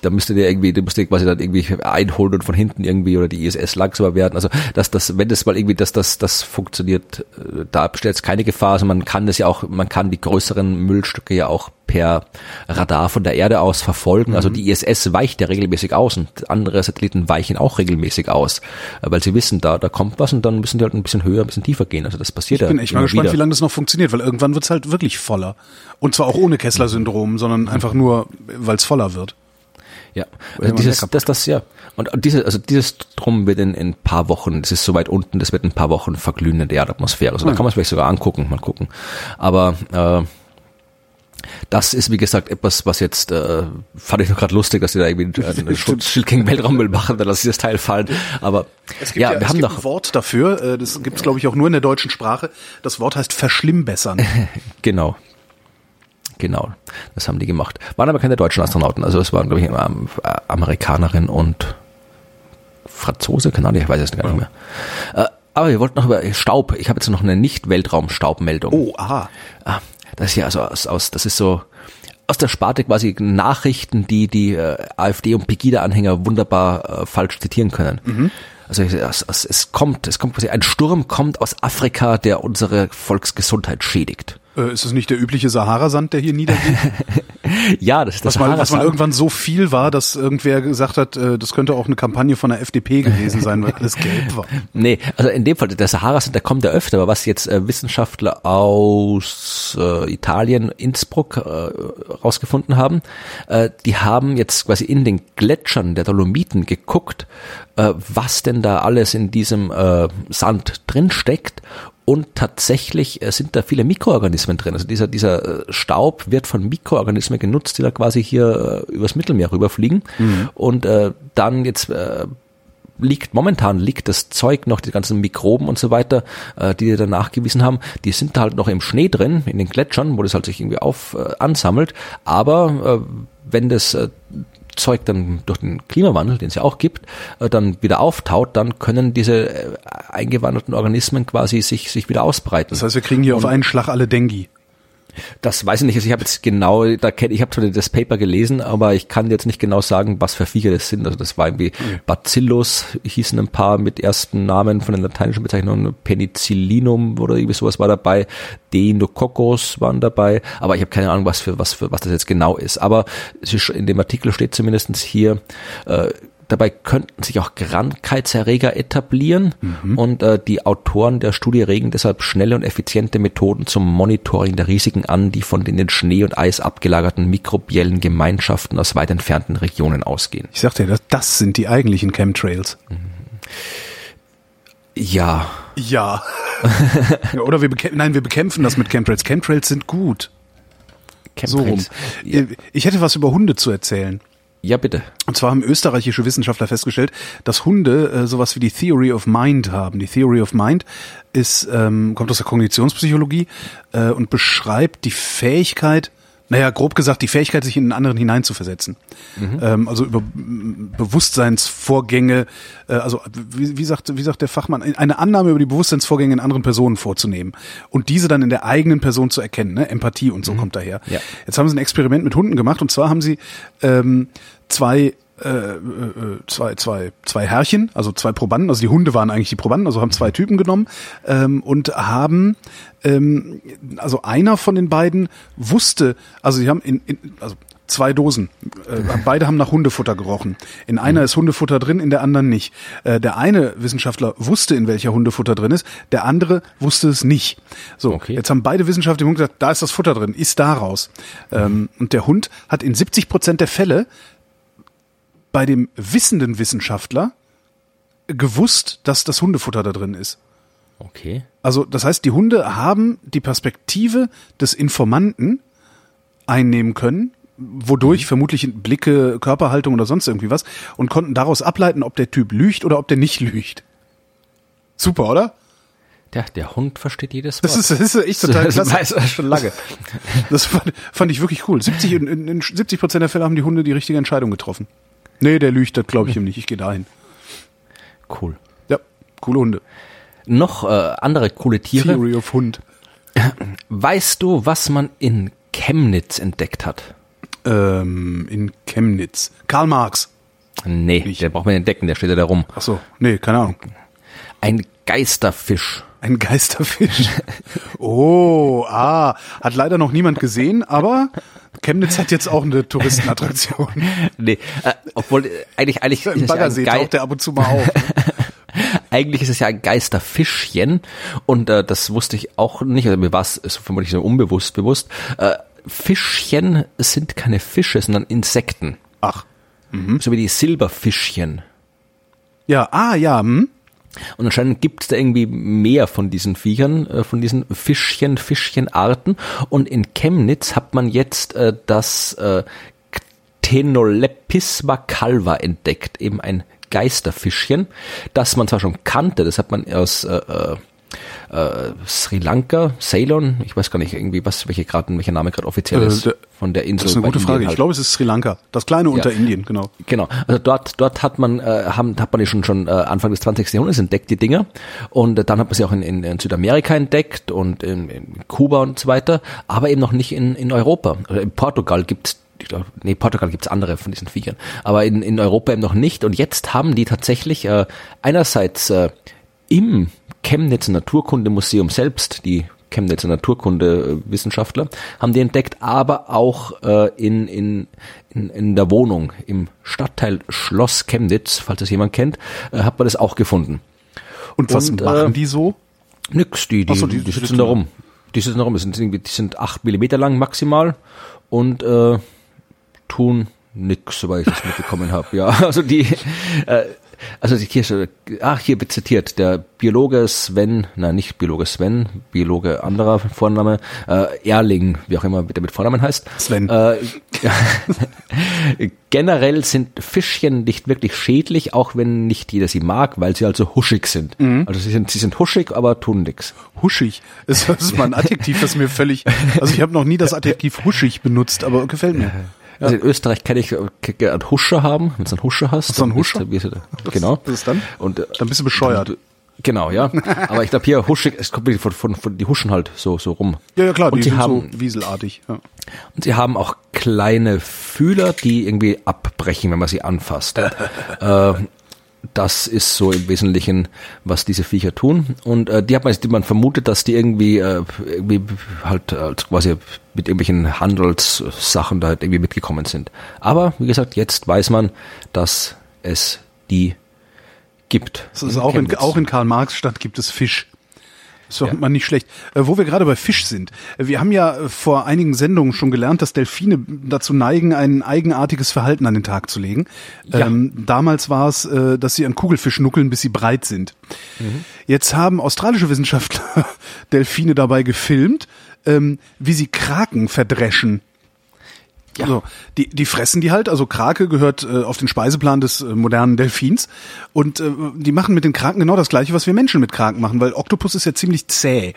Da müsste der irgendwie, du musst dir quasi dann irgendwie einholen und von hinten irgendwie oder die ISS langsamer werden. Also dass das, wenn das mal irgendwie, dass das, das funktioniert, äh, da besteht jetzt keine Gefahr. Also man kann das ja auch, man kann die größeren Müllstücke ja auch per Radar von der Erde aus verfolgen. Also die ISS weicht ja regelmäßig aus und andere Satelliten weichen auch regelmäßig aus, äh, weil sie wissen, da, da kommt was und dann müssen die halt ein bisschen höher, ein bisschen tiefer gehen. Also das passiert Ich bin ja echt mal gespannt, wieder. wie lange das noch funktioniert, weil irgendwann wird's halt wirklich voller. Und zwar auch ohne Kessler-Syndrom, sondern einfach nur, weil es voller wird. Ja, also dieses, das, das, ja. Und, und diese, also dieses Drum wird in, in ein paar Wochen, das ist so weit unten, das wird in ein paar Wochen verglühen in der Erdatmosphäre. Also da Ah. kann man es vielleicht sogar angucken, mal gucken. Aber äh, das ist, wie gesagt, etwas, was jetzt, äh, fand ich noch gerade lustig, dass sie da irgendwie ein Schutzschild gegen Weltraummüll machen, dann lasse ich das Teil fallen. Aber Es gibt ja, ja, wir es haben gibt doch, ein Wort dafür, äh, das gibt's glaube ich auch nur in der deutschen Sprache. Das Wort heißt verschlimmbessern. genau. Genau, das haben die gemacht. Waren aber keine deutschen Astronauten, also es waren, glaube ich, ähm, äh, Amerikanerin und Franzose, Ahnung, ich weiß es gar nicht mehr. Äh, aber wir wollten noch über Staub. Ich habe jetzt noch eine Nicht-Weltraum-Staubmeldung. Oh, aha. Ah, das ist ja also aus, aus, das ist so aus der Sparte quasi Nachrichten, die die äh, AfD und Pegida-Anhänger wunderbar äh, falsch zitieren können. Also es, es, es kommt, es kommt quasi ein Sturm kommt aus Afrika, der unsere Volksgesundheit schädigt. Äh, ist es nicht der übliche Sahara-Sand, der hier niedergeht? Ja, das ist das Was mal, was mal Sahara-Sand. irgendwann so viel war, dass irgendwer gesagt hat, äh, das könnte auch eine Kampagne von der FDP gewesen sein, weil alles gelb war. Nee, also in dem Fall, der Sahara sind, der kommt ja öfter, aber was jetzt äh, Wissenschaftler aus äh, Italien, Innsbruck äh, rausgefunden haben, äh, die haben jetzt quasi in den Gletschern der Dolomiten geguckt, äh, was denn da alles in diesem äh, Sand drin steckt und tatsächlich äh, sind da viele Mikroorganismen drin. Also dieser, dieser äh, Staub wird von Mikroorganismen genutzt, die da quasi hier äh, übers Mittelmeer rüberfliegen und äh, dann jetzt äh, liegt momentan liegt das Zeug noch, die ganzen Mikroben und so weiter, äh, die da nachgewiesen haben, die sind da halt noch im Schnee drin, in den Gletschern, wo das halt sich irgendwie auf äh, ansammelt. Aber äh, wenn das äh, Zeug dann durch den Klimawandel, den es ja auch gibt, äh, dann wieder auftaut, dann können diese äh, eingewanderten Organismen quasi sich sich wieder ausbreiten. Das heißt, wir kriegen hier auf einen Schlag alle Dengue. Das weiß ich nicht. Also ich habe jetzt genau, da kenn, ich habe zwar das Paper gelesen, aber ich kann jetzt nicht genau sagen, was für Viecher das sind. Also das war irgendwie Bacillus, hießen ein paar mit ersten Namen von den lateinischen Bezeichnungen, Penicillinum oder irgendwie sowas war dabei, Deinococcus waren dabei, aber ich habe keine Ahnung, was für was für was das jetzt genau ist. Aber in dem Artikel steht zumindestens hier, äh, Dabei könnten sich auch Krankheitserreger etablieren und äh, die Autoren der Studie regen deshalb schnelle und effiziente Methoden zum Monitoring der Risiken an, die von den in Schnee und Eis abgelagerten mikrobiellen Gemeinschaften aus weit entfernten Regionen ausgehen. Ich sagte ja, das, das sind die eigentlichen Chemtrails. Ja, Ja. ja oder wir bekämpfen, nein, wir bekämpfen das mit Chemtrails. Chemtrails sind gut. So rum. Chemtrails. Ja, Ich hätte was über Hunde zu erzählen. Ja, bitte. Und zwar haben österreichische Wissenschaftler festgestellt, dass Hunde äh, sowas wie die Theory of Mind haben. Die Theory of Mind ist, ähm, kommt aus der Kognitionspsychologie äh, und beschreibt die Fähigkeit, naja, grob gesagt, die Fähigkeit, sich in einen anderen hineinzuversetzen. Ähm, also über Bewusstseinsvorgänge, äh, also wie, wie, sagt, wie sagt der Fachmann, eine Annahme über die Bewusstseinsvorgänge in anderen Personen vorzunehmen und diese dann in der eigenen Person zu erkennen. Ne? Empathie und so kommt daher. Ja. Jetzt haben sie ein Experiment mit Hunden gemacht und zwar haben sie ähm, zwei äh, äh, zwei, zwei, zwei Herrchen, also zwei Probanden, also die Hunde waren eigentlich die Probanden, also haben zwei Typen genommen ähm, und haben, ähm, also einer von den beiden wusste, also sie haben in, in also zwei Dosen, äh, beide haben nach Hundefutter gerochen. In einer ist Hundefutter drin, in der anderen nicht. Äh, der eine Wissenschaftler wusste, in welcher Hundefutter drin ist, der andere wusste es nicht. So, Okay. jetzt haben beide Wissenschaftler im Hund gesagt, da ist das Futter drin, ist daraus. Ähm, und der Hund hat in 70 Prozent der Fälle bei dem wissenden Wissenschaftler gewusst, dass das Hundefutter da drin ist. Okay. Also das heißt, die Hunde haben die Perspektive des Informanten einnehmen können, wodurch vermutlich Blicke, Körperhaltung oder sonst irgendwie was und konnten daraus ableiten, ob der Typ lügt oder ob der nicht lügt. Super, oder? Der, der Hund versteht jedes Wort. Das ist, das ist echt total das klasse. weiß er schon lange. Das fand, fand ich wirklich cool. 70, in, in, in 70 Prozent der Fälle haben die Hunde die richtige Entscheidung getroffen. Nee, der lügt, das glaube ich ihm nicht. Ich gehe dahin. Cool. Ja, coole Hunde. Noch äh, andere coole Tiere. Theory of Hund. Weißt du, was man in Chemnitz entdeckt hat? Ähm, in Chemnitz. Karl Marx. Nee, Nicht. der braucht man entdecken, der steht ja da rum. Ach so, nee, keine Ahnung. Ein Geisterfisch. Ein Geisterfisch. Oh, ah, hat leider noch niemand gesehen, aber Chemnitz hat jetzt auch eine Touristenattraktion. Nee, äh, obwohl äh, eigentlich eigentlich Im ist es ja ein Baggersee Gei- taucht der ab und zu mal auf. Eigentlich ist es ja ein Geisterfischchen und äh, das wusste ich auch nicht, also mir war es vermutlich so unbewusst bewusst. Äh, Fischchen sind keine Fische, sondern Insekten. Ach, So wie die Silberfischchen. ja, ah, ja, hm? Und anscheinend gibt es da irgendwie mehr von diesen Viechern, äh, von diesen Fischchen, Fischchenarten. Und in Chemnitz hat man jetzt äh, das äh, Ctenolepisma calva entdeckt, eben ein Geisterfischchen, das man zwar schon kannte, das hat man aus äh, äh, äh, Sri Lanka, Ceylon, ich weiß gar nicht irgendwie, was, welche gerade, welcher Name gerade offiziell Äh, ist, der- von der Insel. Das ist eine gute Indien Frage. Ich halt. glaube, es ist Sri Lanka. Das kleine unter Indien, genau. Genau, also dort, dort hat man, äh, haben, hat man die schon schon äh, Anfang des 20. Jahrhunderts entdeckt, die Dinger. Und äh, dann hat man sie auch in, in, in Südamerika entdeckt und in, in Kuba und so weiter, aber eben noch nicht in, in Europa. Also in Portugal gibt's ich nee, Portugal gibt's andere von diesen Viechern, aber in, in Europa eben noch nicht. Und jetzt haben die tatsächlich äh, einerseits äh, im Chemnitzer Naturkundemuseum selbst, die Chemnitzer Naturkundewissenschaftler, haben die entdeckt, aber auch äh, in, in, in, in der Wohnung im Stadtteil Schloss Chemnitz, falls das jemand kennt, äh, hat man das auch gefunden. Und was Und, machen äh, die so? Nix, die, die, so, die die, sitzen da rum. Die sitzen da rum. Die sind, die sind acht Millimeter lang maximal und äh, tun nix, soweit ich das mitbekommen habe. Ja, also die, äh, also die hier, ach, hier wird zitiert, der Biologe Sven, nein, nicht Biologe Sven, Biologe anderer Vorname, äh, Erling, wie auch immer der mit Vornamen heißt. Sven. Äh, generell sind Fischchen nicht wirklich schädlich, auch wenn nicht jeder sie mag, weil sie also huschig sind. Mhm. Also sie sind, sie sind huschig, aber tun nix. Huschig. Das ist mal ein Adjektiv, das mir völlig. Also ich habe noch nie das Adjektiv huschig benutzt, aber gefällt mir. Also in Österreich kann ich äh, einen Huscher haben, wenn du einen Huscher hast. Dann ist Huscher? der- wie ist der- Genau. was ist dann? Und, äh, Dann bist du bescheuert. Genau, ja. Aber ich glaube hier huschig, es kommt wirklich von, von, von die huschen halt so so rum. Ja, ja klar, und die sie sind haben so wieselartig. Ja. und sie haben auch kleine Fühler, die irgendwie abbrechen, wenn man sie anfasst. äh, das ist so im Wesentlichen, was diese Viecher tun. Und äh, die hat man, die man vermutet, dass die irgendwie, äh, irgendwie halt äh, quasi mit irgendwelchen Handelssachen da halt irgendwie mitgekommen sind. Aber wie gesagt, jetzt weiß man, dass es die gibt. Das ist auch in, auch in Karl-Marx-Stadt gibt es Fisch. Ist doch Ja. mal nicht schlecht. Äh, wo wir gerade bei Fisch sind. Äh, Wir haben ja äh, vor einigen Sendungen schon gelernt, dass Delfine dazu neigen, ein eigenartiges Verhalten an den Tag zu legen. Ja. Ähm, damals war es, dass sie an Kugelfisch nuckeln, bis sie breit sind. Jetzt haben australische Wissenschaftler Delfine dabei gefilmt, ähm, wie sie Kraken verdreschen. Ja. Also, die, die fressen die halt, also Krake gehört äh, auf den Speiseplan des äh, modernen Delfins und äh, die machen mit den Kraken genau das gleiche, was wir Menschen mit Kraken machen, weil Oktopus ist ja ziemlich zäh.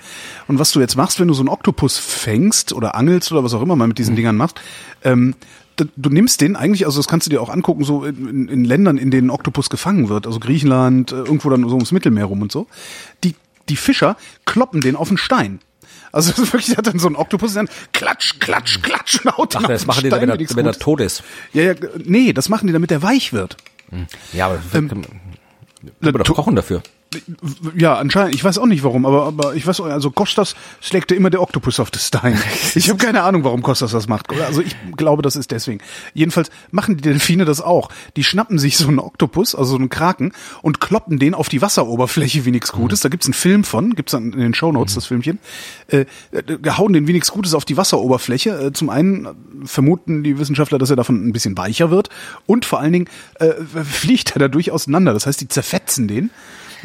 Und was du jetzt machst, wenn du so einen Oktopus fängst oder angelst oder was auch immer mal mit diesen Dingern machst, ähm, du nimmst den eigentlich, also das kannst du dir auch angucken, so in, in, in Ländern, in denen Oktopus gefangen wird, also Griechenland, äh, irgendwo dann so ums Mittelmeer rum und so, die, die Fischer kloppen den auf den Stein. Also wirklich, der hat dann so ein Oktopus, dann klatsch, klatsch, klatsch und haut den Ach, auf das den machen die, Stein, er, nichts wenn er tot ist. Ja, ja, nee, das machen die, damit der weich wird. Ja, aber Ähm, kann man doch kochen dafür. Ja, anscheinend. Ich weiß auch nicht warum, aber, aber ich weiß, auch, also Kostas schlägt immer der Oktopus auf das Stein. Ich habe keine Ahnung, warum Kostas das macht. Also ich glaube, das ist deswegen. Jedenfalls machen die Delfine das auch. Die schnappen sich so einen Oktopus, also so einen Kraken, und kloppen den auf die Wasseroberfläche wie nichts Gutes. Da gibt's einen Film von, gibt's dann in den Shownotes das Filmchen. Äh, äh, hauen den wie nichts Gutes auf die Wasseroberfläche. Äh, zum einen vermuten die Wissenschaftler, dass er davon ein bisschen weicher wird und vor allen Dingen äh, fliegt er dadurch auseinander. Das heißt, die zerfetzen den.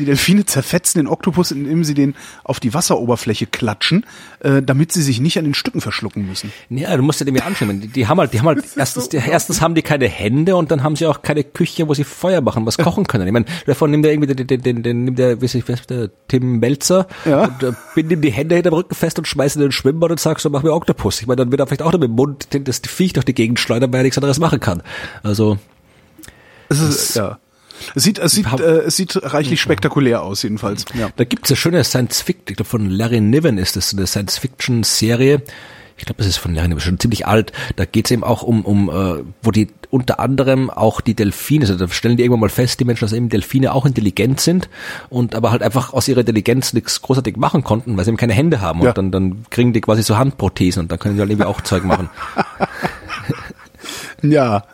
Die Delfine zerfetzen den Oktopus, indem sie den auf die Wasseroberfläche klatschen, äh, damit sie sich nicht an den Stücken verschlucken müssen. Ja, du musst dir den mir anschauen. Die, die haben halt, die haben halt erstens, so die, erstens haben die keine Hände und dann haben sie auch keine Küche, wo sie Feuer machen, was kochen können. Ich meine, davon nimmt der irgendwie den, den, den, den nimmt der, wie ich, weiß, der Tim Melzer Ja. und äh, bindet ihm die Hände hinterm Rücken fest und schmeißt ihn in den Schwimmbad und sagt so, mach mir Oktopus. Ich meine, dann wird er vielleicht auch noch mit dem Mund das Viech durch die Gegend schleudern, weil er nichts anderes machen kann. Also, Es ist, ja. Es sieht, es sieht, äh, es sieht reichlich spektakulär aus, jedenfalls. Ja. Da gibt's eine schöne Science-Fiction, ich glaube von Larry Niven ist das, eine Science-Fiction-Serie. Ich glaube, das ist von Larry Niven, schon ziemlich alt. Da geht's eben auch um, um äh, wo die unter anderem auch die Delfine, also da stellen die irgendwann mal fest, die Menschen, dass eben Delfine auch intelligent sind und aber halt einfach aus ihrer Intelligenz nichts großartig machen konnten, weil sie eben keine Hände haben. Ja. Und dann, dann kriegen die quasi so Handprothesen und dann können die halt irgendwie auch Zeug machen. Ja,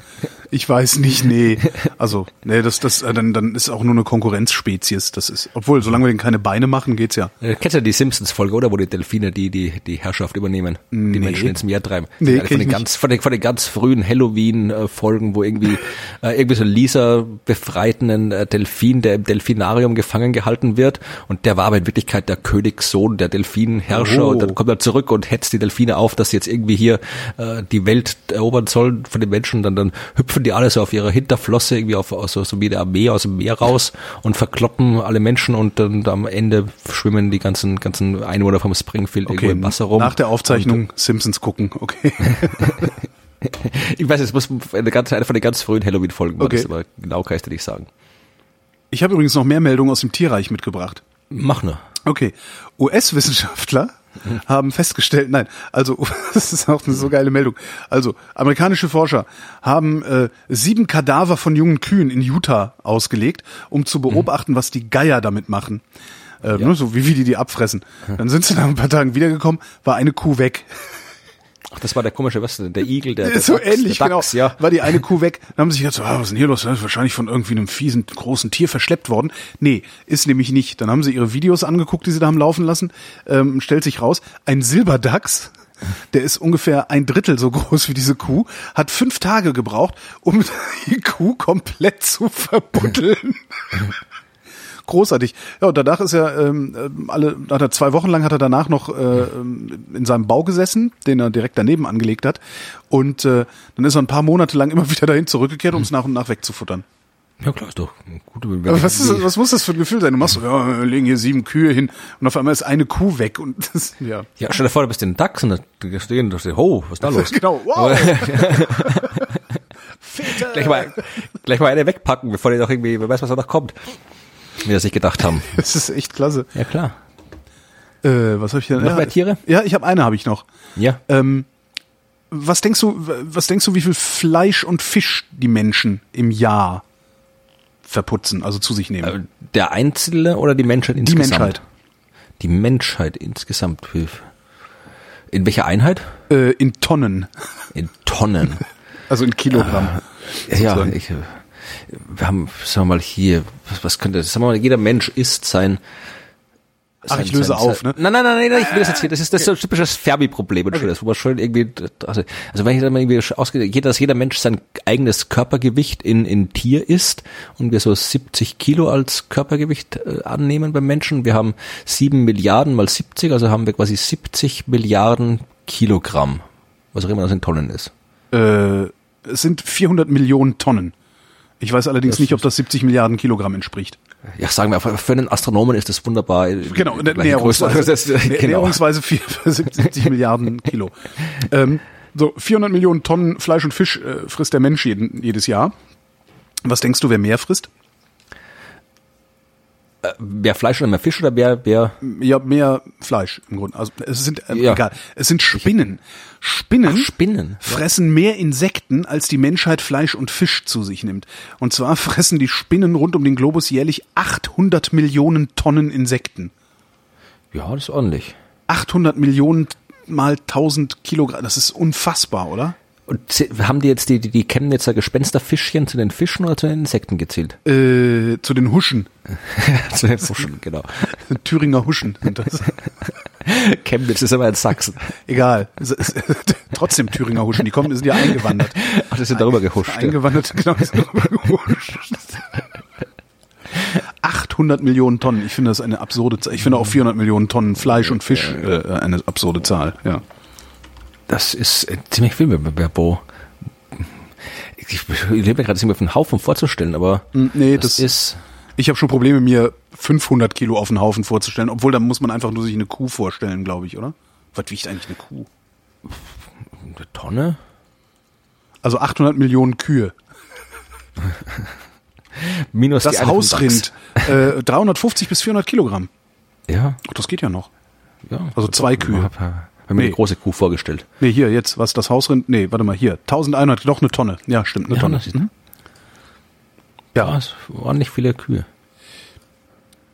ich weiß nicht, nee. Also, nee, das, das, äh, dann, dann ist auch nur eine Konkurrenzspezies. Das ist, obwohl, solange wir denen keine Beine machen, geht's ja. Äh, Kennst du die Simpsons-Folge, oder? Wo die Delfine die, die, die Herrschaft übernehmen, die Nee. Menschen ins Meer treiben. Nee, von, den ganz, von, den, von den ganz frühen Halloween-Folgen, wo irgendwie, äh, irgendwie so ein Lisa befreiten äh, Delfin, der im Delfinarium gefangen gehalten wird. Und der war aber in Wirklichkeit der Königssohn, der Delfinherrscher. Oh. Und dann kommt er zurück und hetzt die Delfine auf, dass sie jetzt irgendwie hier äh, die Welt erobern sollen von den Menschen. Dann, dann hüpfen die alle so auf ihre Hinterflosse irgendwie auf, aus, so, so wie der Armee aus dem Meer raus und verkloppen alle Menschen und dann am Ende schwimmen die ganzen, ganzen Einwohner vom Springfield irgendwo Okay, im Wasser rum. nach der Aufzeichnung Simpsons gucken, okay. Ich weiß, es muss eine, ganz, eine von den ganz frühen Halloween-Folgen Okay. das, aber genau kann ich dir nicht sagen. Ich habe übrigens noch mehr Meldungen aus dem Tierreich mitgebracht. Mach nur. Okay, US-Wissenschaftler haben festgestellt, nein, also das ist auch eine so geile Meldung. Also amerikanische Forscher haben äh, sieben Kadaver von jungen Kühen in Utah ausgelegt, um zu beobachten, was die Geier damit machen. Äh, ne, so wie, wie die die abfressen. Dann sind sie nach ein paar Tagen wiedergekommen, war eine Kuh weg. Ach, das war der komische, was denn? Der Igel, der, der so Dachs, ähnlich, der genau. Dachs, ja. War die eine Kuh weg. Dann haben sie sich gedacht, so, ah, was ist denn hier los? Das ist wahrscheinlich von irgendwie einem fiesen, großen Tier verschleppt worden. Nee, ist nämlich nicht. Dann haben sie ihre Videos angeguckt, die sie da haben laufen lassen. Ähm, stellt sich raus, ein Silberdachs, der ist ungefähr ein Drittel so groß wie diese Kuh, hat fünf Tage gebraucht, um die Kuh komplett zu verbuddeln. Großartig. Ja, und danach ist er ähm, ähm, alle, hat er zwei Wochen lang hat er danach noch äh, ähm, in seinem Bau gesessen, den er direkt daneben angelegt hat. Und äh, dann ist er ein paar Monate lang immer wieder dahin zurückgekehrt, um es nach und nach wegzufuttern. Ja, klar, ist doch gut. Aber was, ist, was muss das für ein Gefühl sein? Du machst so, ja, wir legen hier sieben Kühe hin und auf einmal ist eine Kuh weg und das, ja. Ja, stell dir vor, du bist in den Dachs und da stehen, da steht, oh, was ist da los? Genau, wow. gleich mal, gleich mal eine wegpacken, bevor die doch irgendwie, wer weiß, was da noch kommt. Wie sie sich gedacht haben. Das ist echt klasse. Ja, klar. Äh, was habe ich denn? Noch ja, mehr Tiere? Ja, ich habe eine habe ich noch. Ja. Ähm, was denkst du, was denkst du, wie viel Fleisch und Fisch die Menschen im Jahr verputzen, also zu sich nehmen? Äh, Der Einzelne oder die Menschheit die insgesamt? Menschheit. Die Menschheit insgesamt. In welcher Einheit? Äh, in Tonnen, In Tonnen. also in Kilogramm. ja, sozusagen. ich, äh, wir haben, sagen wir mal hier, was, was könnte, sagen wir mal, jeder Mensch isst sein, Ach, ich löse auf, ne? Nein, nein, nein, nein, ich will das jetzt hier. Das ist das so ein typisches Ferbi-Problem, okay. das, wo man schon irgendwie, also, also wenn ich dann mal irgendwie ausgehe, jeder, dass jeder Mensch sein eigenes Körpergewicht in, in Tier isst und wir so 70 Kilo als Körpergewicht äh, annehmen beim Menschen. Wir haben sieben Milliarden mal 70, also haben wir quasi 70 Milliarden Kilogramm, was auch immer das in Tonnen ist. Äh, es sind 400 Millionen Tonnen. Ich weiß allerdings nicht, ob das 70 Milliarden Kilogramm entspricht. Ja, sagen wir, für einen Astronomen ist das wunderbar. Genau, näherungsweise, Das, äh, Nä- genau. näherungsweise vier- 70 Milliarden Kilo. Ähm, so, 400 Millionen Tonnen Fleisch und Fisch äh, frisst der Mensch jeden, jedes Jahr. Was denkst du, wer mehr frisst? Äh, mehr Fleisch oder mehr Fisch oder mehr, mehr Ja, mehr Fleisch im Grunde. Also es sind äh, Ja. egal. Es sind Spinnen. Spinnen, Ach, Spinnen. fressen mehr Insekten, als die Menschheit Fleisch und Fisch zu sich nimmt. Und zwar fressen die Spinnen rund um den Globus jährlich 800 Millionen Tonnen Insekten. Ja, das ist ordentlich. 800 Millionen mal 1000 Kilogramm. Das ist unfassbar, oder? Und haben die jetzt die, die, die Chemnitzer Gespensterfischchen zu den Fischen oder zu den Insekten gezählt? Äh, zu den Huschen. zu den Fischen, genau. Thüringer Huschen sind das. Chemnitz ist aber in Sachsen. Egal. Trotzdem Thüringer Huschen. Die kommen, die sind ja eingewandert. Ach, das sind darüber gehuscht. Ja. Eingewandert, genau. die sind rübergehuscht. 800 Millionen Tonnen. Ich finde das eine absurde Zahl. Ich finde auch 400 Millionen Tonnen Fleisch und Fisch äh, eine absurde Zahl. Ja. Das ist äh, ziemlich viel, Berbo. Ich lebe gerade irgendwie auf einen Haufen vorzustellen, aber nee, das, das- ist Ich habe schon Probleme, mir 500 Kilo auf den Haufen vorzustellen. Obwohl, da muss man einfach nur sich eine Kuh vorstellen, glaube ich, oder? Was wiegt eigentlich eine Kuh? eine Tonne. Also 800 Millionen Kühe. Minus Das Hausrind, äh, 350 bis 400 Kilogramm. Ja, Ach, das geht ja noch. ja. Also zwei Kühe. Hab, hab mir Nee. eine große Kuh vorgestellt. Nee, hier, jetzt, was das Hausrind, nee, warte mal, hier, 1100, doch eine Tonne. Ja, stimmt, eine Ja, Tonne. Mhm. Ja, nicht viele Kühe.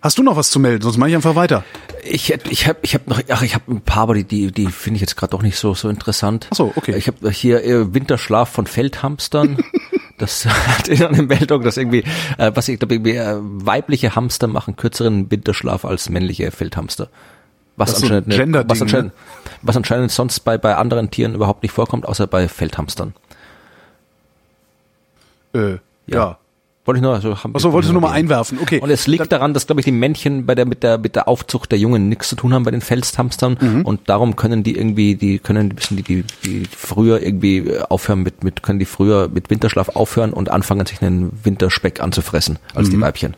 Hast du noch was zu melden? Sonst mache ich einfach weiter. Ich ich habe ich hab noch ach ich habe ein paar, aber die die, die finde ich jetzt gerade doch nicht so so interessant. Ach so, okay. Ich habe hier äh, Winterschlaf von Feldhamstern. Das hat in einer Meldung, dass irgendwie, äh, was ich glaube, irgendwie, äh, weibliche Hamster machen kürzeren Winterschlaf als männliche Feldhamster. Was so ein anscheinend, eine- Gender-Ding, was, anscheinend, was anscheinend sonst bei, bei anderen Tieren überhaupt nicht vorkommt, außer bei Feldhamstern. Äh, ja. Wollte ich nur, also haben Achso, wolltest du nur mal einwerfen. Okay. Und es liegt daran, dass, glaube ich, die Männchen bei der, mit der, mit der Aufzucht der Jungen nichts zu tun haben bei den Feldhamstern. Mhm. Und darum können die irgendwie, die können ein bisschen die, die, die früher irgendwie äh, aufhören mit, mit, können die früher mit Winterschlaf aufhören und anfangen, sich einen Winterspeck anzufressen als Mhm. die Weibchen.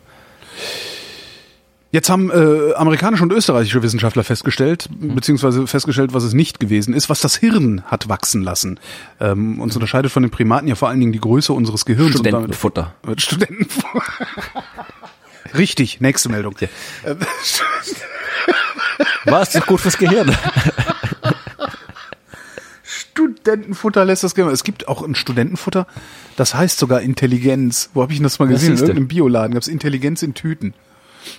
Jetzt haben äh, amerikanische und österreichische Wissenschaftler festgestellt, beziehungsweise festgestellt, was es nicht gewesen ist, was das Hirn hat wachsen lassen. Ähm, uns unterscheidet von den Primaten ja vor allen Dingen die Größe unseres Gehirns. und damit- Studentenfutter. Mit Studentenfutter. Richtig, nächste Meldung. Äh, War es doch gut fürs Gehirn? Studentenfutter lässt das gerne. Es gibt auch ein Studentenfutter, das heißt sogar Intelligenz. Wo habe ich denn das mal gesehen? In irgendeinem Bioladen gab es Intelligenz in Tüten.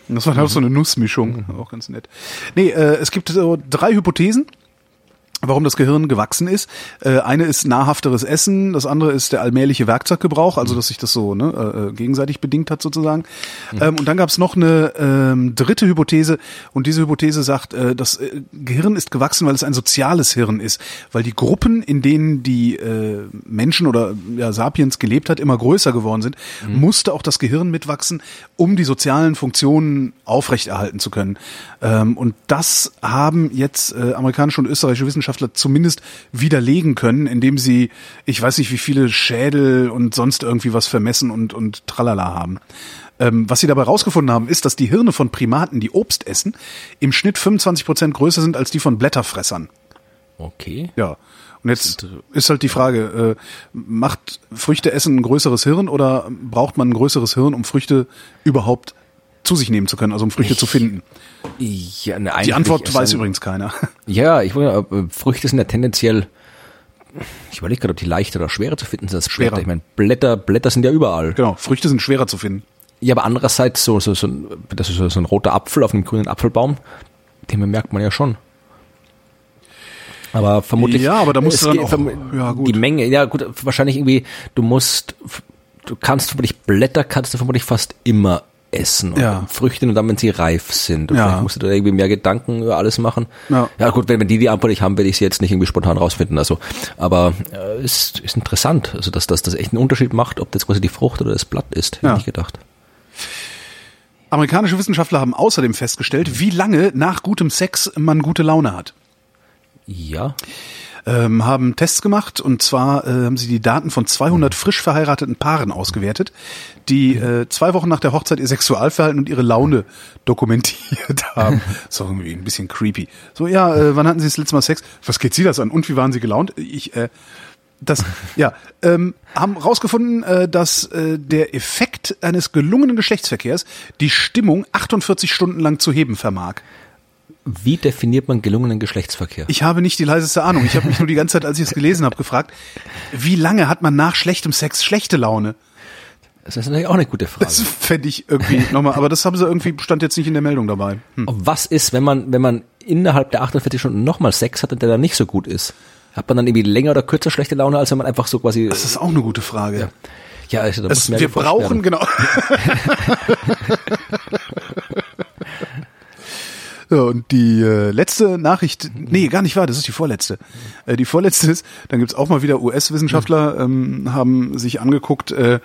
Das war dann auch so eine Nussmischung, auch ganz nett. Nee, äh, es gibt so drei Hypothesen, warum das Gehirn gewachsen ist. Äh, eine ist nahrhafteres Essen, das andere ist der allmähliche Werkzeuggebrauch, also dass sich das so ne, äh, gegenseitig bedingt hat sozusagen. Ähm, und dann gab es noch eine ähm, dritte Hypothese und diese Hypothese sagt, äh, das äh, Gehirn ist gewachsen, weil es ein soziales Hirn ist, weil die Gruppen, in denen die äh, Menschen oder ja, Sapiens gelebt hat, immer größer geworden sind, musste auch das Gehirn mitwachsen, um die sozialen Funktionen aufrechterhalten zu können. Ähm, und das haben jetzt äh, amerikanische und österreichische Wissenschaftler zumindest widerlegen können, indem sie, ich weiß nicht, wie viele Schädel und sonst irgendwie was vermessen und, und tralala haben. Ähm, was sie dabei rausgefunden haben, ist, dass die Hirne von Primaten, die Obst essen, im Schnitt 25 Prozent größer sind als die von Blätterfressern. Okay. Ja. Und jetzt ist halt die Frage, äh, macht Früchte essen ein größeres Hirn oder braucht man ein größeres Hirn, um Früchte überhaupt zu sich nehmen zu können, also um Früchte zu finden? Ja, ne, Die Antwort weiß ein- übrigens keiner. Ja, ich äh, Früchte sind ja tendenziell, ich überlege gerade, ob die leichter oder schwerer zu finden sind als Schwerer. Blätter. Ich meine, Blätter, Blätter sind ja überall. Genau, Früchte sind schwerer zu finden. Ja, aber andererseits so, so, so, ein- das ist so, ein roter Apfel auf einem grünen Apfelbaum, den merkt man ja schon. Aber vermutlich. Ja, aber da musst du dann geht auch- ja, gut. Die Menge, ja gut, wahrscheinlich irgendwie, du musst, du kannst vermutlich Blätter kannst du vermutlich fast immer essen. Und Ja. Früchte nur dann, wenn sie reif sind. Und Ja. vielleicht musst du da irgendwie mehr Gedanken über alles machen. Ja. ja gut, wenn, wenn die die Antwort nicht haben, werde ich sie jetzt nicht irgendwie spontan rausfinden. Also, aber äh, ist, ist interessant, also dass, dass das echt einen Unterschied macht, ob das quasi die Frucht oder das Blatt ist. Hätte Ja. ich nicht gedacht. Amerikanische Wissenschaftler haben außerdem festgestellt, wie lange nach gutem Sex man gute Laune hat. Ja. Ähm, haben Tests gemacht und zwar äh, haben sie die Daten von 200 frisch verheirateten Paaren ausgewertet, die äh, zwei Wochen nach der Hochzeit ihr Sexualverhalten und ihre Laune dokumentiert haben. So irgendwie ein bisschen creepy. So, ja, äh, wann hatten Sie das letzte Mal Sex? Was geht Sie das an? Und wie waren Sie gelaunt? Ich, äh, Das, ja, ähm, haben rausgefunden, äh, dass äh, der Effekt eines gelungenen Geschlechtsverkehrs die Stimmung 48 Stunden lang zu heben vermag. Wie definiert man gelungenen Geschlechtsverkehr? Ich habe nicht die leiseste Ahnung. Ich habe mich nur die ganze Zeit, als ich es gelesen habe, gefragt, wie lange hat man nach schlechtem Sex schlechte Laune? Das ist natürlich auch eine gute Frage. Das fände ich irgendwie nochmal, aber das haben sie irgendwie, stand jetzt nicht in der Meldung dabei. Hm. Was ist, wenn man, wenn man innerhalb der 48 Stunden nochmal Sex hat und der dann nicht so gut ist? Hat man dann irgendwie länger oder kürzer schlechte Laune, als wenn man einfach so quasi. Das ist auch eine gute Frage. Ja. Ja, also da Es, muss mehr wir brauchen, werden. genau. Ja, und die äh, letzte Nachricht, nee, gar nicht wahr, das ist die vorletzte. Äh, die vorletzte ist, dann gibt's auch mal wieder US-Wissenschaftler, ähm, haben sich angeguckt, äh, äh,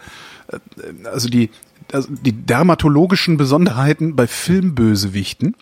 also die, also die dermatologischen Besonderheiten bei Filmbösewichten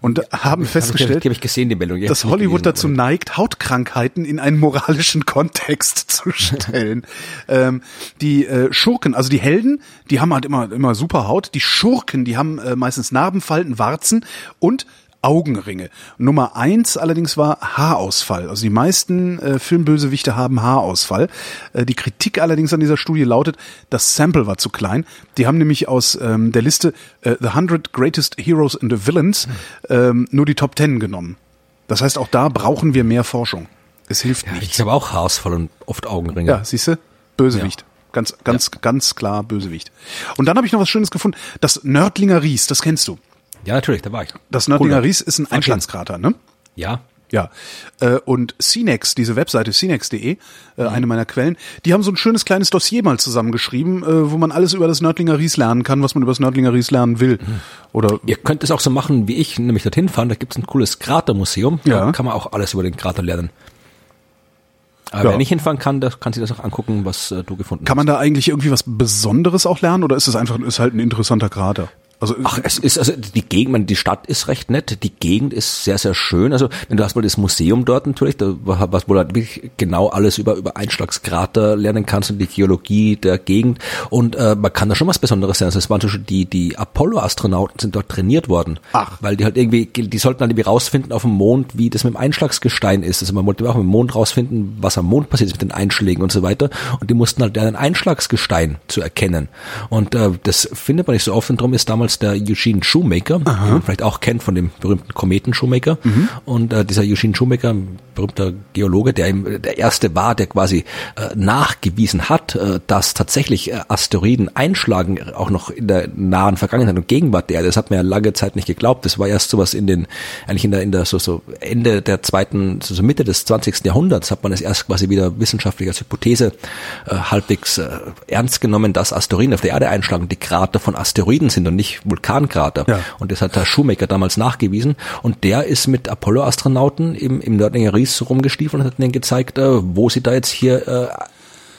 und haben festgestellt, Die habe ich gesehen, die Meldung. Hab dass ich Hollywood gelesen, dazu aber- neigt, Hautkrankheiten in einen moralischen Kontext zu stellen. ähm, die äh, Schurken, also die Helden, die haben halt immer immer super Haut. Die Schurken, die haben äh, meistens Narbenfalten, Warzen und Augenringe. Nummer eins allerdings war Haarausfall. Also die meisten äh, Filmbösewichte haben Haarausfall. Äh, die Kritik allerdings an dieser Studie lautet, das Sample war zu klein. Die haben nämlich aus ähm, der Liste äh, The 100 Greatest Heroes and the Villains ähm, nur die Top 10 genommen. Das heißt, auch da brauchen wir mehr Forschung. Es hilft Ja, nicht. ich habe auch Haarausfall und oft Augenringe. Ja, siehst du? Bösewicht. Ganz, ganz, ganz klar Bösewicht. Und dann habe ich noch was Schönes gefunden. Das Nördlinger Ries, das kennst du. Ja, natürlich, da war ich. Das Nördlinger Cool. Ries ist ein Einschlagskrater, ne? Ja. Ja. Äh, Und Cinex, diese Webseite cinex.de, äh, eine meiner Quellen, die haben so ein schönes kleines Dossier mal zusammengeschrieben, äh, wo man alles über das Nördlinger Ries lernen kann, was man über das Nördlinger Ries lernen will. Oder Ihr könnt es auch so machen wie ich, nämlich dorthin fahren. Da gibt's ein cooles Kratermuseum. Ja. Da kann man auch alles über den Krater lernen. Aber Ja. wer nicht hinfahren kann, der kann sich das auch angucken, was äh, du gefunden kann hast. man da eigentlich irgendwie was Besonderes auch lernen oder ist es einfach ist halt ein interessanter Krater? Also Ach, es ist, also die Gegend, die Stadt ist recht nett, die Gegend ist sehr, sehr schön. Also wenn du hast mal das Museum dort natürlich, da, was wo du halt wirklich genau alles über, über Einschlagskrater lernen kannst und die Geologie der Gegend. Und äh, man kann da schon was Besonderes lernen. Also es waren zum Beispiel die, die Apollo-Astronauten sind dort trainiert worden. Ach. Weil die halt irgendwie, die sollten dann irgendwie rausfinden auf dem Mond, wie das mit dem Einschlagsgestein ist. Also man wollte auch mit dem Mond rausfinden, was am Mond passiert ist mit den Einschlägen und so weiter. Und die mussten halt lernen, Einschlagsgestein zu erkennen. Und äh, das findet man nicht so oft. Und darum ist damals der Eugene Shoemaker, den man vielleicht auch kennt von dem berühmten Kometen Shoemaker. Und äh, dieser Eugene Shoemaker, ein berühmter Geologe, der im, der erste war, der quasi äh, nachgewiesen hat, äh, dass tatsächlich äh, Asteroiden einschlagen, auch noch in der nahen Vergangenheit und Gegenwart der Erde. Das hat man ja lange Zeit nicht geglaubt. Das war erst sowas in den, eigentlich in der, in der so, so Ende der zweiten, so, so Mitte des 20. Jahrhunderts hat man es erst quasi wieder wissenschaftlich als Hypothese äh, halbwegs äh, ernst genommen, dass Asteroiden auf der Erde einschlagen, die Krater von Asteroiden sind und nicht Vulkankrater. Ja. Und das hat der Shoemaker damals nachgewiesen. Und der ist mit Apollo-Astronauten im, im Nördlinger Ries rumgestiefelt und hat denen gezeigt, äh, wo sie da jetzt hier äh,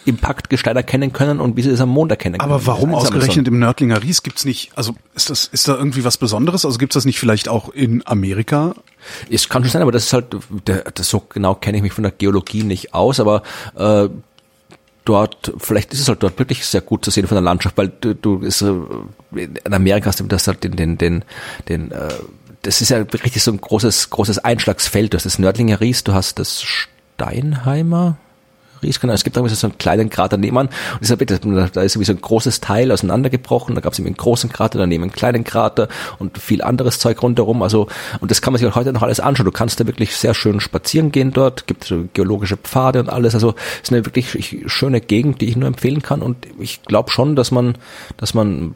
Impaktgestein erkennen können und wie sie es am Mond erkennen können. Aber warum ausgerechnet im Nördlinger Ries gibt's nicht, also ist das, ist da irgendwie was Besonderes? Also gibt's das nicht vielleicht auch in Amerika? Es kann schon sein, aber das ist halt, der, das so genau kenne ich mich von der Geologie nicht aus, aber äh, dort, vielleicht ist es halt dort wirklich sehr gut zu sehen von der Landschaft, weil du, du ist, äh, in Amerika hast du das halt den, den, den, den äh, das ist ja richtig so ein großes, großes Einschlagsfeld. Du hast das Nördlinger Ries, du hast das Steinheimer Ries, genau. Es gibt irgendwie so einen kleinen Krater nebenan. Und deshalb, da da ist irgendwie so ein großes Teil auseinandergebrochen. Da gab es eben einen großen Krater, daneben einen kleinen Krater und viel anderes Zeug rundherum. Also, und das kann man sich auch heute noch alles anschauen. Du kannst da wirklich sehr schön spazieren gehen dort. Gibt so geologische Pfade und alles. Also, es ist eine wirklich schöne Gegend, die ich nur empfehlen kann. Und ich glaube schon, dass man, dass man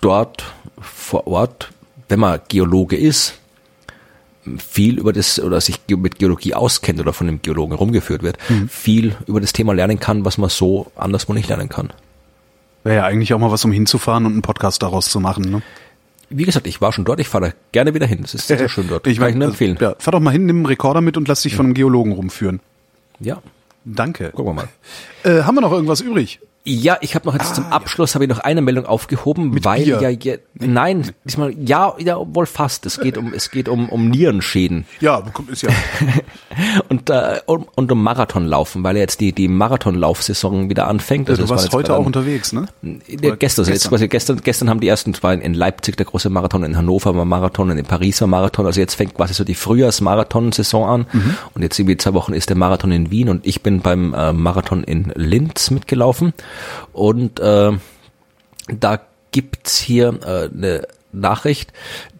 dort vor Ort, wenn man Geologe ist, viel über das oder sich mit Geologie auskennt oder von dem Geologen rumgeführt wird, viel über das Thema lernen kann, was man so anderswo nicht lernen kann. Wäre ja eigentlich auch mal was, um hinzufahren und einen Podcast daraus zu machen. Ne? Wie gesagt, ich war schon dort, ich fahre da gerne wieder hin. Das ist sehr, sehr schön dort. Ich kann ich meine, nur empfehlen. Ja, fahr doch mal hin, nimm einen Rekorder mit und lass dich von einem Geologen rumführen. Ja, Danke. gucken wir mal. Äh, haben wir noch irgendwas übrig? Ja, ich habe noch jetzt Ah, zum Abschluss habe ich noch eine Meldung aufgehoben, Mit weil Bier. ja je, nein, diesmal ja, ja wohl fast. Es geht um es geht um um Nierenschäden Ja, ist ja. und äh, um, und um Marathonlaufen, weil ja jetzt die die Marathonlaufsaison wieder anfängt. Also das du war warst jetzt heute auch unterwegs, ne? Ja, Oder gestern, jetzt quasi gestern, gestern haben die ersten zwei in Leipzig der große Marathon, in Hannover war Marathon, in Paris war Marathon, also jetzt fängt quasi so die Frühjahrsmarathon-Saison an Mhm. und jetzt irgendwie zwei Wochen ist der Marathon in Wien und ich bin beim äh, Marathon in Linz mitgelaufen und äh, da gibt's hier äh, eine Nachricht,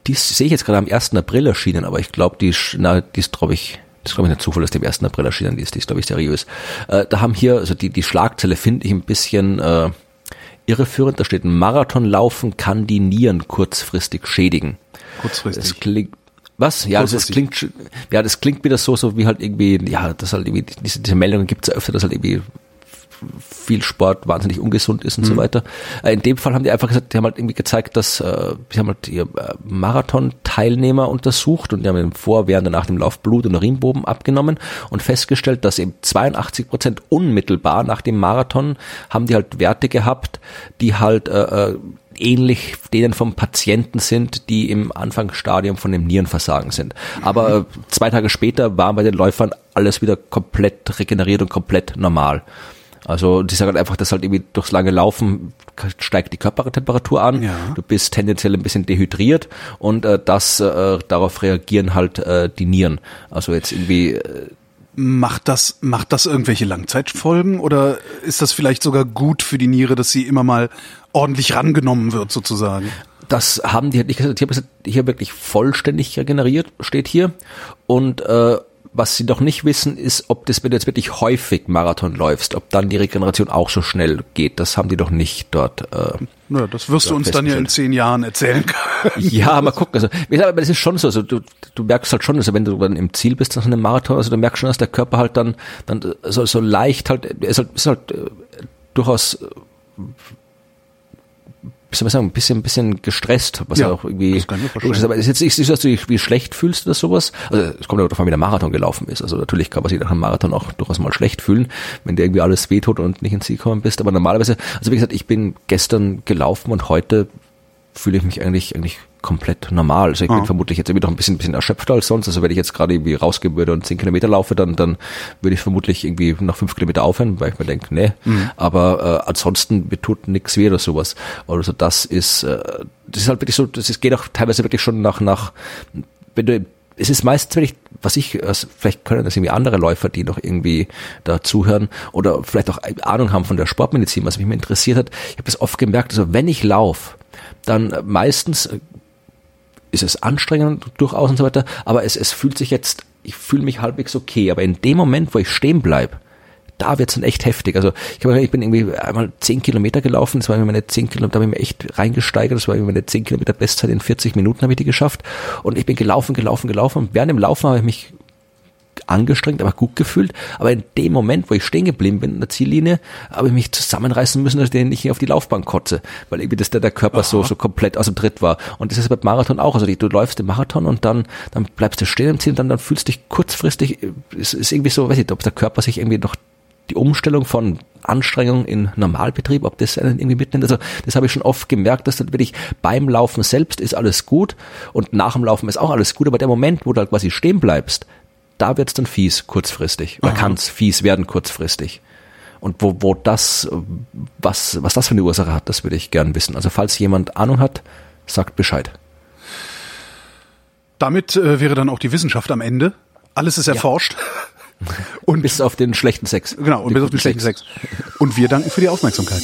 die sehe ich jetzt gerade am 1. April erschienen, aber ich glaube, die, na, die ist, glaube ich, das ist, glaube ich, nicht Zufall, dass die am 1. April erschienen ist, die ist, glaube ich, seriös. Äh, da haben hier, also die, die Schlagzeile finde ich ein bisschen äh, irreführend, da steht, Marathon laufen kann die Nieren kurzfristig schädigen. Kurzfristig. Das klingt, was? Ja, das, das klingt, ja, das klingt wieder so, so wie halt irgendwie, ja, das halt irgendwie, diese, diese Meldungen gibt es ja öfter, dass halt irgendwie viel Sport wahnsinnig ungesund ist und Mhm. so weiter. Äh, In dem Fall haben die einfach gesagt, die haben halt irgendwie gezeigt, dass äh, sie haben halt ihr äh, Marathon-Teilnehmer untersucht und die haben ihnen vor, während und nach dem Lauf Blut und Urinproben abgenommen und festgestellt, dass eben 82 Prozent unmittelbar nach dem Marathon haben die halt Werte gehabt, die halt äh, äh, ähnlich denen vom Patienten sind, die im Anfangsstadium von dem Nierenversagen sind. Aber äh, zwei Tage später war bei den Läufern alles wieder komplett regeneriert und komplett normal. Also die sagen halt einfach, dass halt irgendwie durchs lange Laufen steigt die Körpertemperatur an, Ja. du bist tendenziell ein bisschen dehydriert und äh, das äh, darauf reagieren halt äh, die Nieren. Also jetzt irgendwie äh, Macht das, macht das irgendwelche Langzeitfolgen oder ist das vielleicht sogar gut für die Niere, dass sie immer mal ordentlich rangenommen wird, sozusagen? Das haben die halt nicht gesagt. Ich habe hier wirklich vollständig regeneriert, steht hier. Und äh, was sie doch nicht wissen, ist, ob das, wenn du jetzt wirklich häufig Marathon läufst, ob dann die Regeneration auch so schnell geht. Das haben die doch nicht dort. Äh, Ja, das wirst du uns dann ja in zehn Jahren erzählen können. ja, mal gucken. Also, wie gesagt, aber das ist schon so. Also, du, du merkst halt schon, also wenn du dann im Ziel bist nach einem Marathon, also du merkst schon, dass der Körper halt dann, dann so, so leicht halt, ist halt, ist halt äh, durchaus soll man sagen, ein bisschen, ein bisschen gestresst, was Ja, ja auch irgendwie das kann ich ist. Aber ist jetzt nicht so, dass du dich wie schlecht fühlst oder sowas. Also es kommt ja auch davon, wie der Marathon gelaufen ist. Also natürlich kann man sich nach einem Marathon auch durchaus mal schlecht fühlen, wenn dir irgendwie alles wehtut und nicht ins Ziel gekommen bist. Aber normalerweise, also wie gesagt, ich bin gestern gelaufen und heute fühle ich mich eigentlich eigentlich komplett normal. Also ich bin Ah. vermutlich jetzt irgendwie noch ein bisschen, bisschen erschöpfter als sonst. Also wenn ich jetzt gerade irgendwie rausgehen würde und zehn Kilometer laufe, dann, dann würde ich vermutlich irgendwie nach fünf Kilometer aufhören, weil ich mir denke, nee. Aber äh, ansonsten mir tut nichts weh oder sowas. Also das ist, äh, das ist halt wirklich so, das ist, geht auch teilweise wirklich schon nach, nach, wenn du es ist meistens wirklich, was ich, also vielleicht können das irgendwie andere Läufer, die noch irgendwie da zuhören oder vielleicht auch Ahnung haben von der Sportmedizin, was mich immer interessiert hat. Ich habe das oft gemerkt, also wenn ich laufe, dann meistens ist es anstrengend durchaus und so weiter, aber es, es fühlt sich jetzt, ich fühle mich halbwegs okay, aber in dem Moment, wo ich stehen bleib, da wird's dann echt heftig. Also ich, hab, ich bin irgendwie einmal zehn Kilometer gelaufen, das war meine zehn Kilometer, da habe ich mir echt reingesteigert, das war meine zehn Kilometer Bestzeit in 40 Minuten habe ich die geschafft und ich bin gelaufen, gelaufen, gelaufen und während dem Laufen habe ich mich angestrengt, aber gut gefühlt. Aber in dem Moment, wo ich stehen geblieben bin in der Ziellinie, habe ich mich zusammenreißen müssen, dass ich nicht auf die Laufbahn kotze, weil irgendwie das der, der Körper so so komplett aus dem Tritt war. Und das ist beim Marathon auch. Also du läufst im Marathon und dann dann bleibst du stehen im Ziel und dann, dann fühlst du dich kurzfristig, es ist irgendwie so, weiß ich nicht, ob der Körper sich irgendwie noch die Umstellung von Anstrengung in Normalbetrieb, ob das einen irgendwie mitnimmt. Also das habe ich schon oft gemerkt, dass dann wirklich beim Laufen selbst ist alles gut und nach dem Laufen ist auch alles gut, aber der Moment, wo du halt quasi stehen bleibst, da wird's dann fies kurzfristig oder kann's fies werden kurzfristig. Und wo, wo das, was, was das für eine Ursache hat, das würde ich gern wissen. Also falls jemand Ahnung hat, sagt Bescheid. Damit äh, wäre dann auch die Wissenschaft am Ende. Alles ist erforscht. Und Bis auf den schlechten Sex. genau, und bis auf den schlechten Sex. Und wir danken für die Aufmerksamkeit.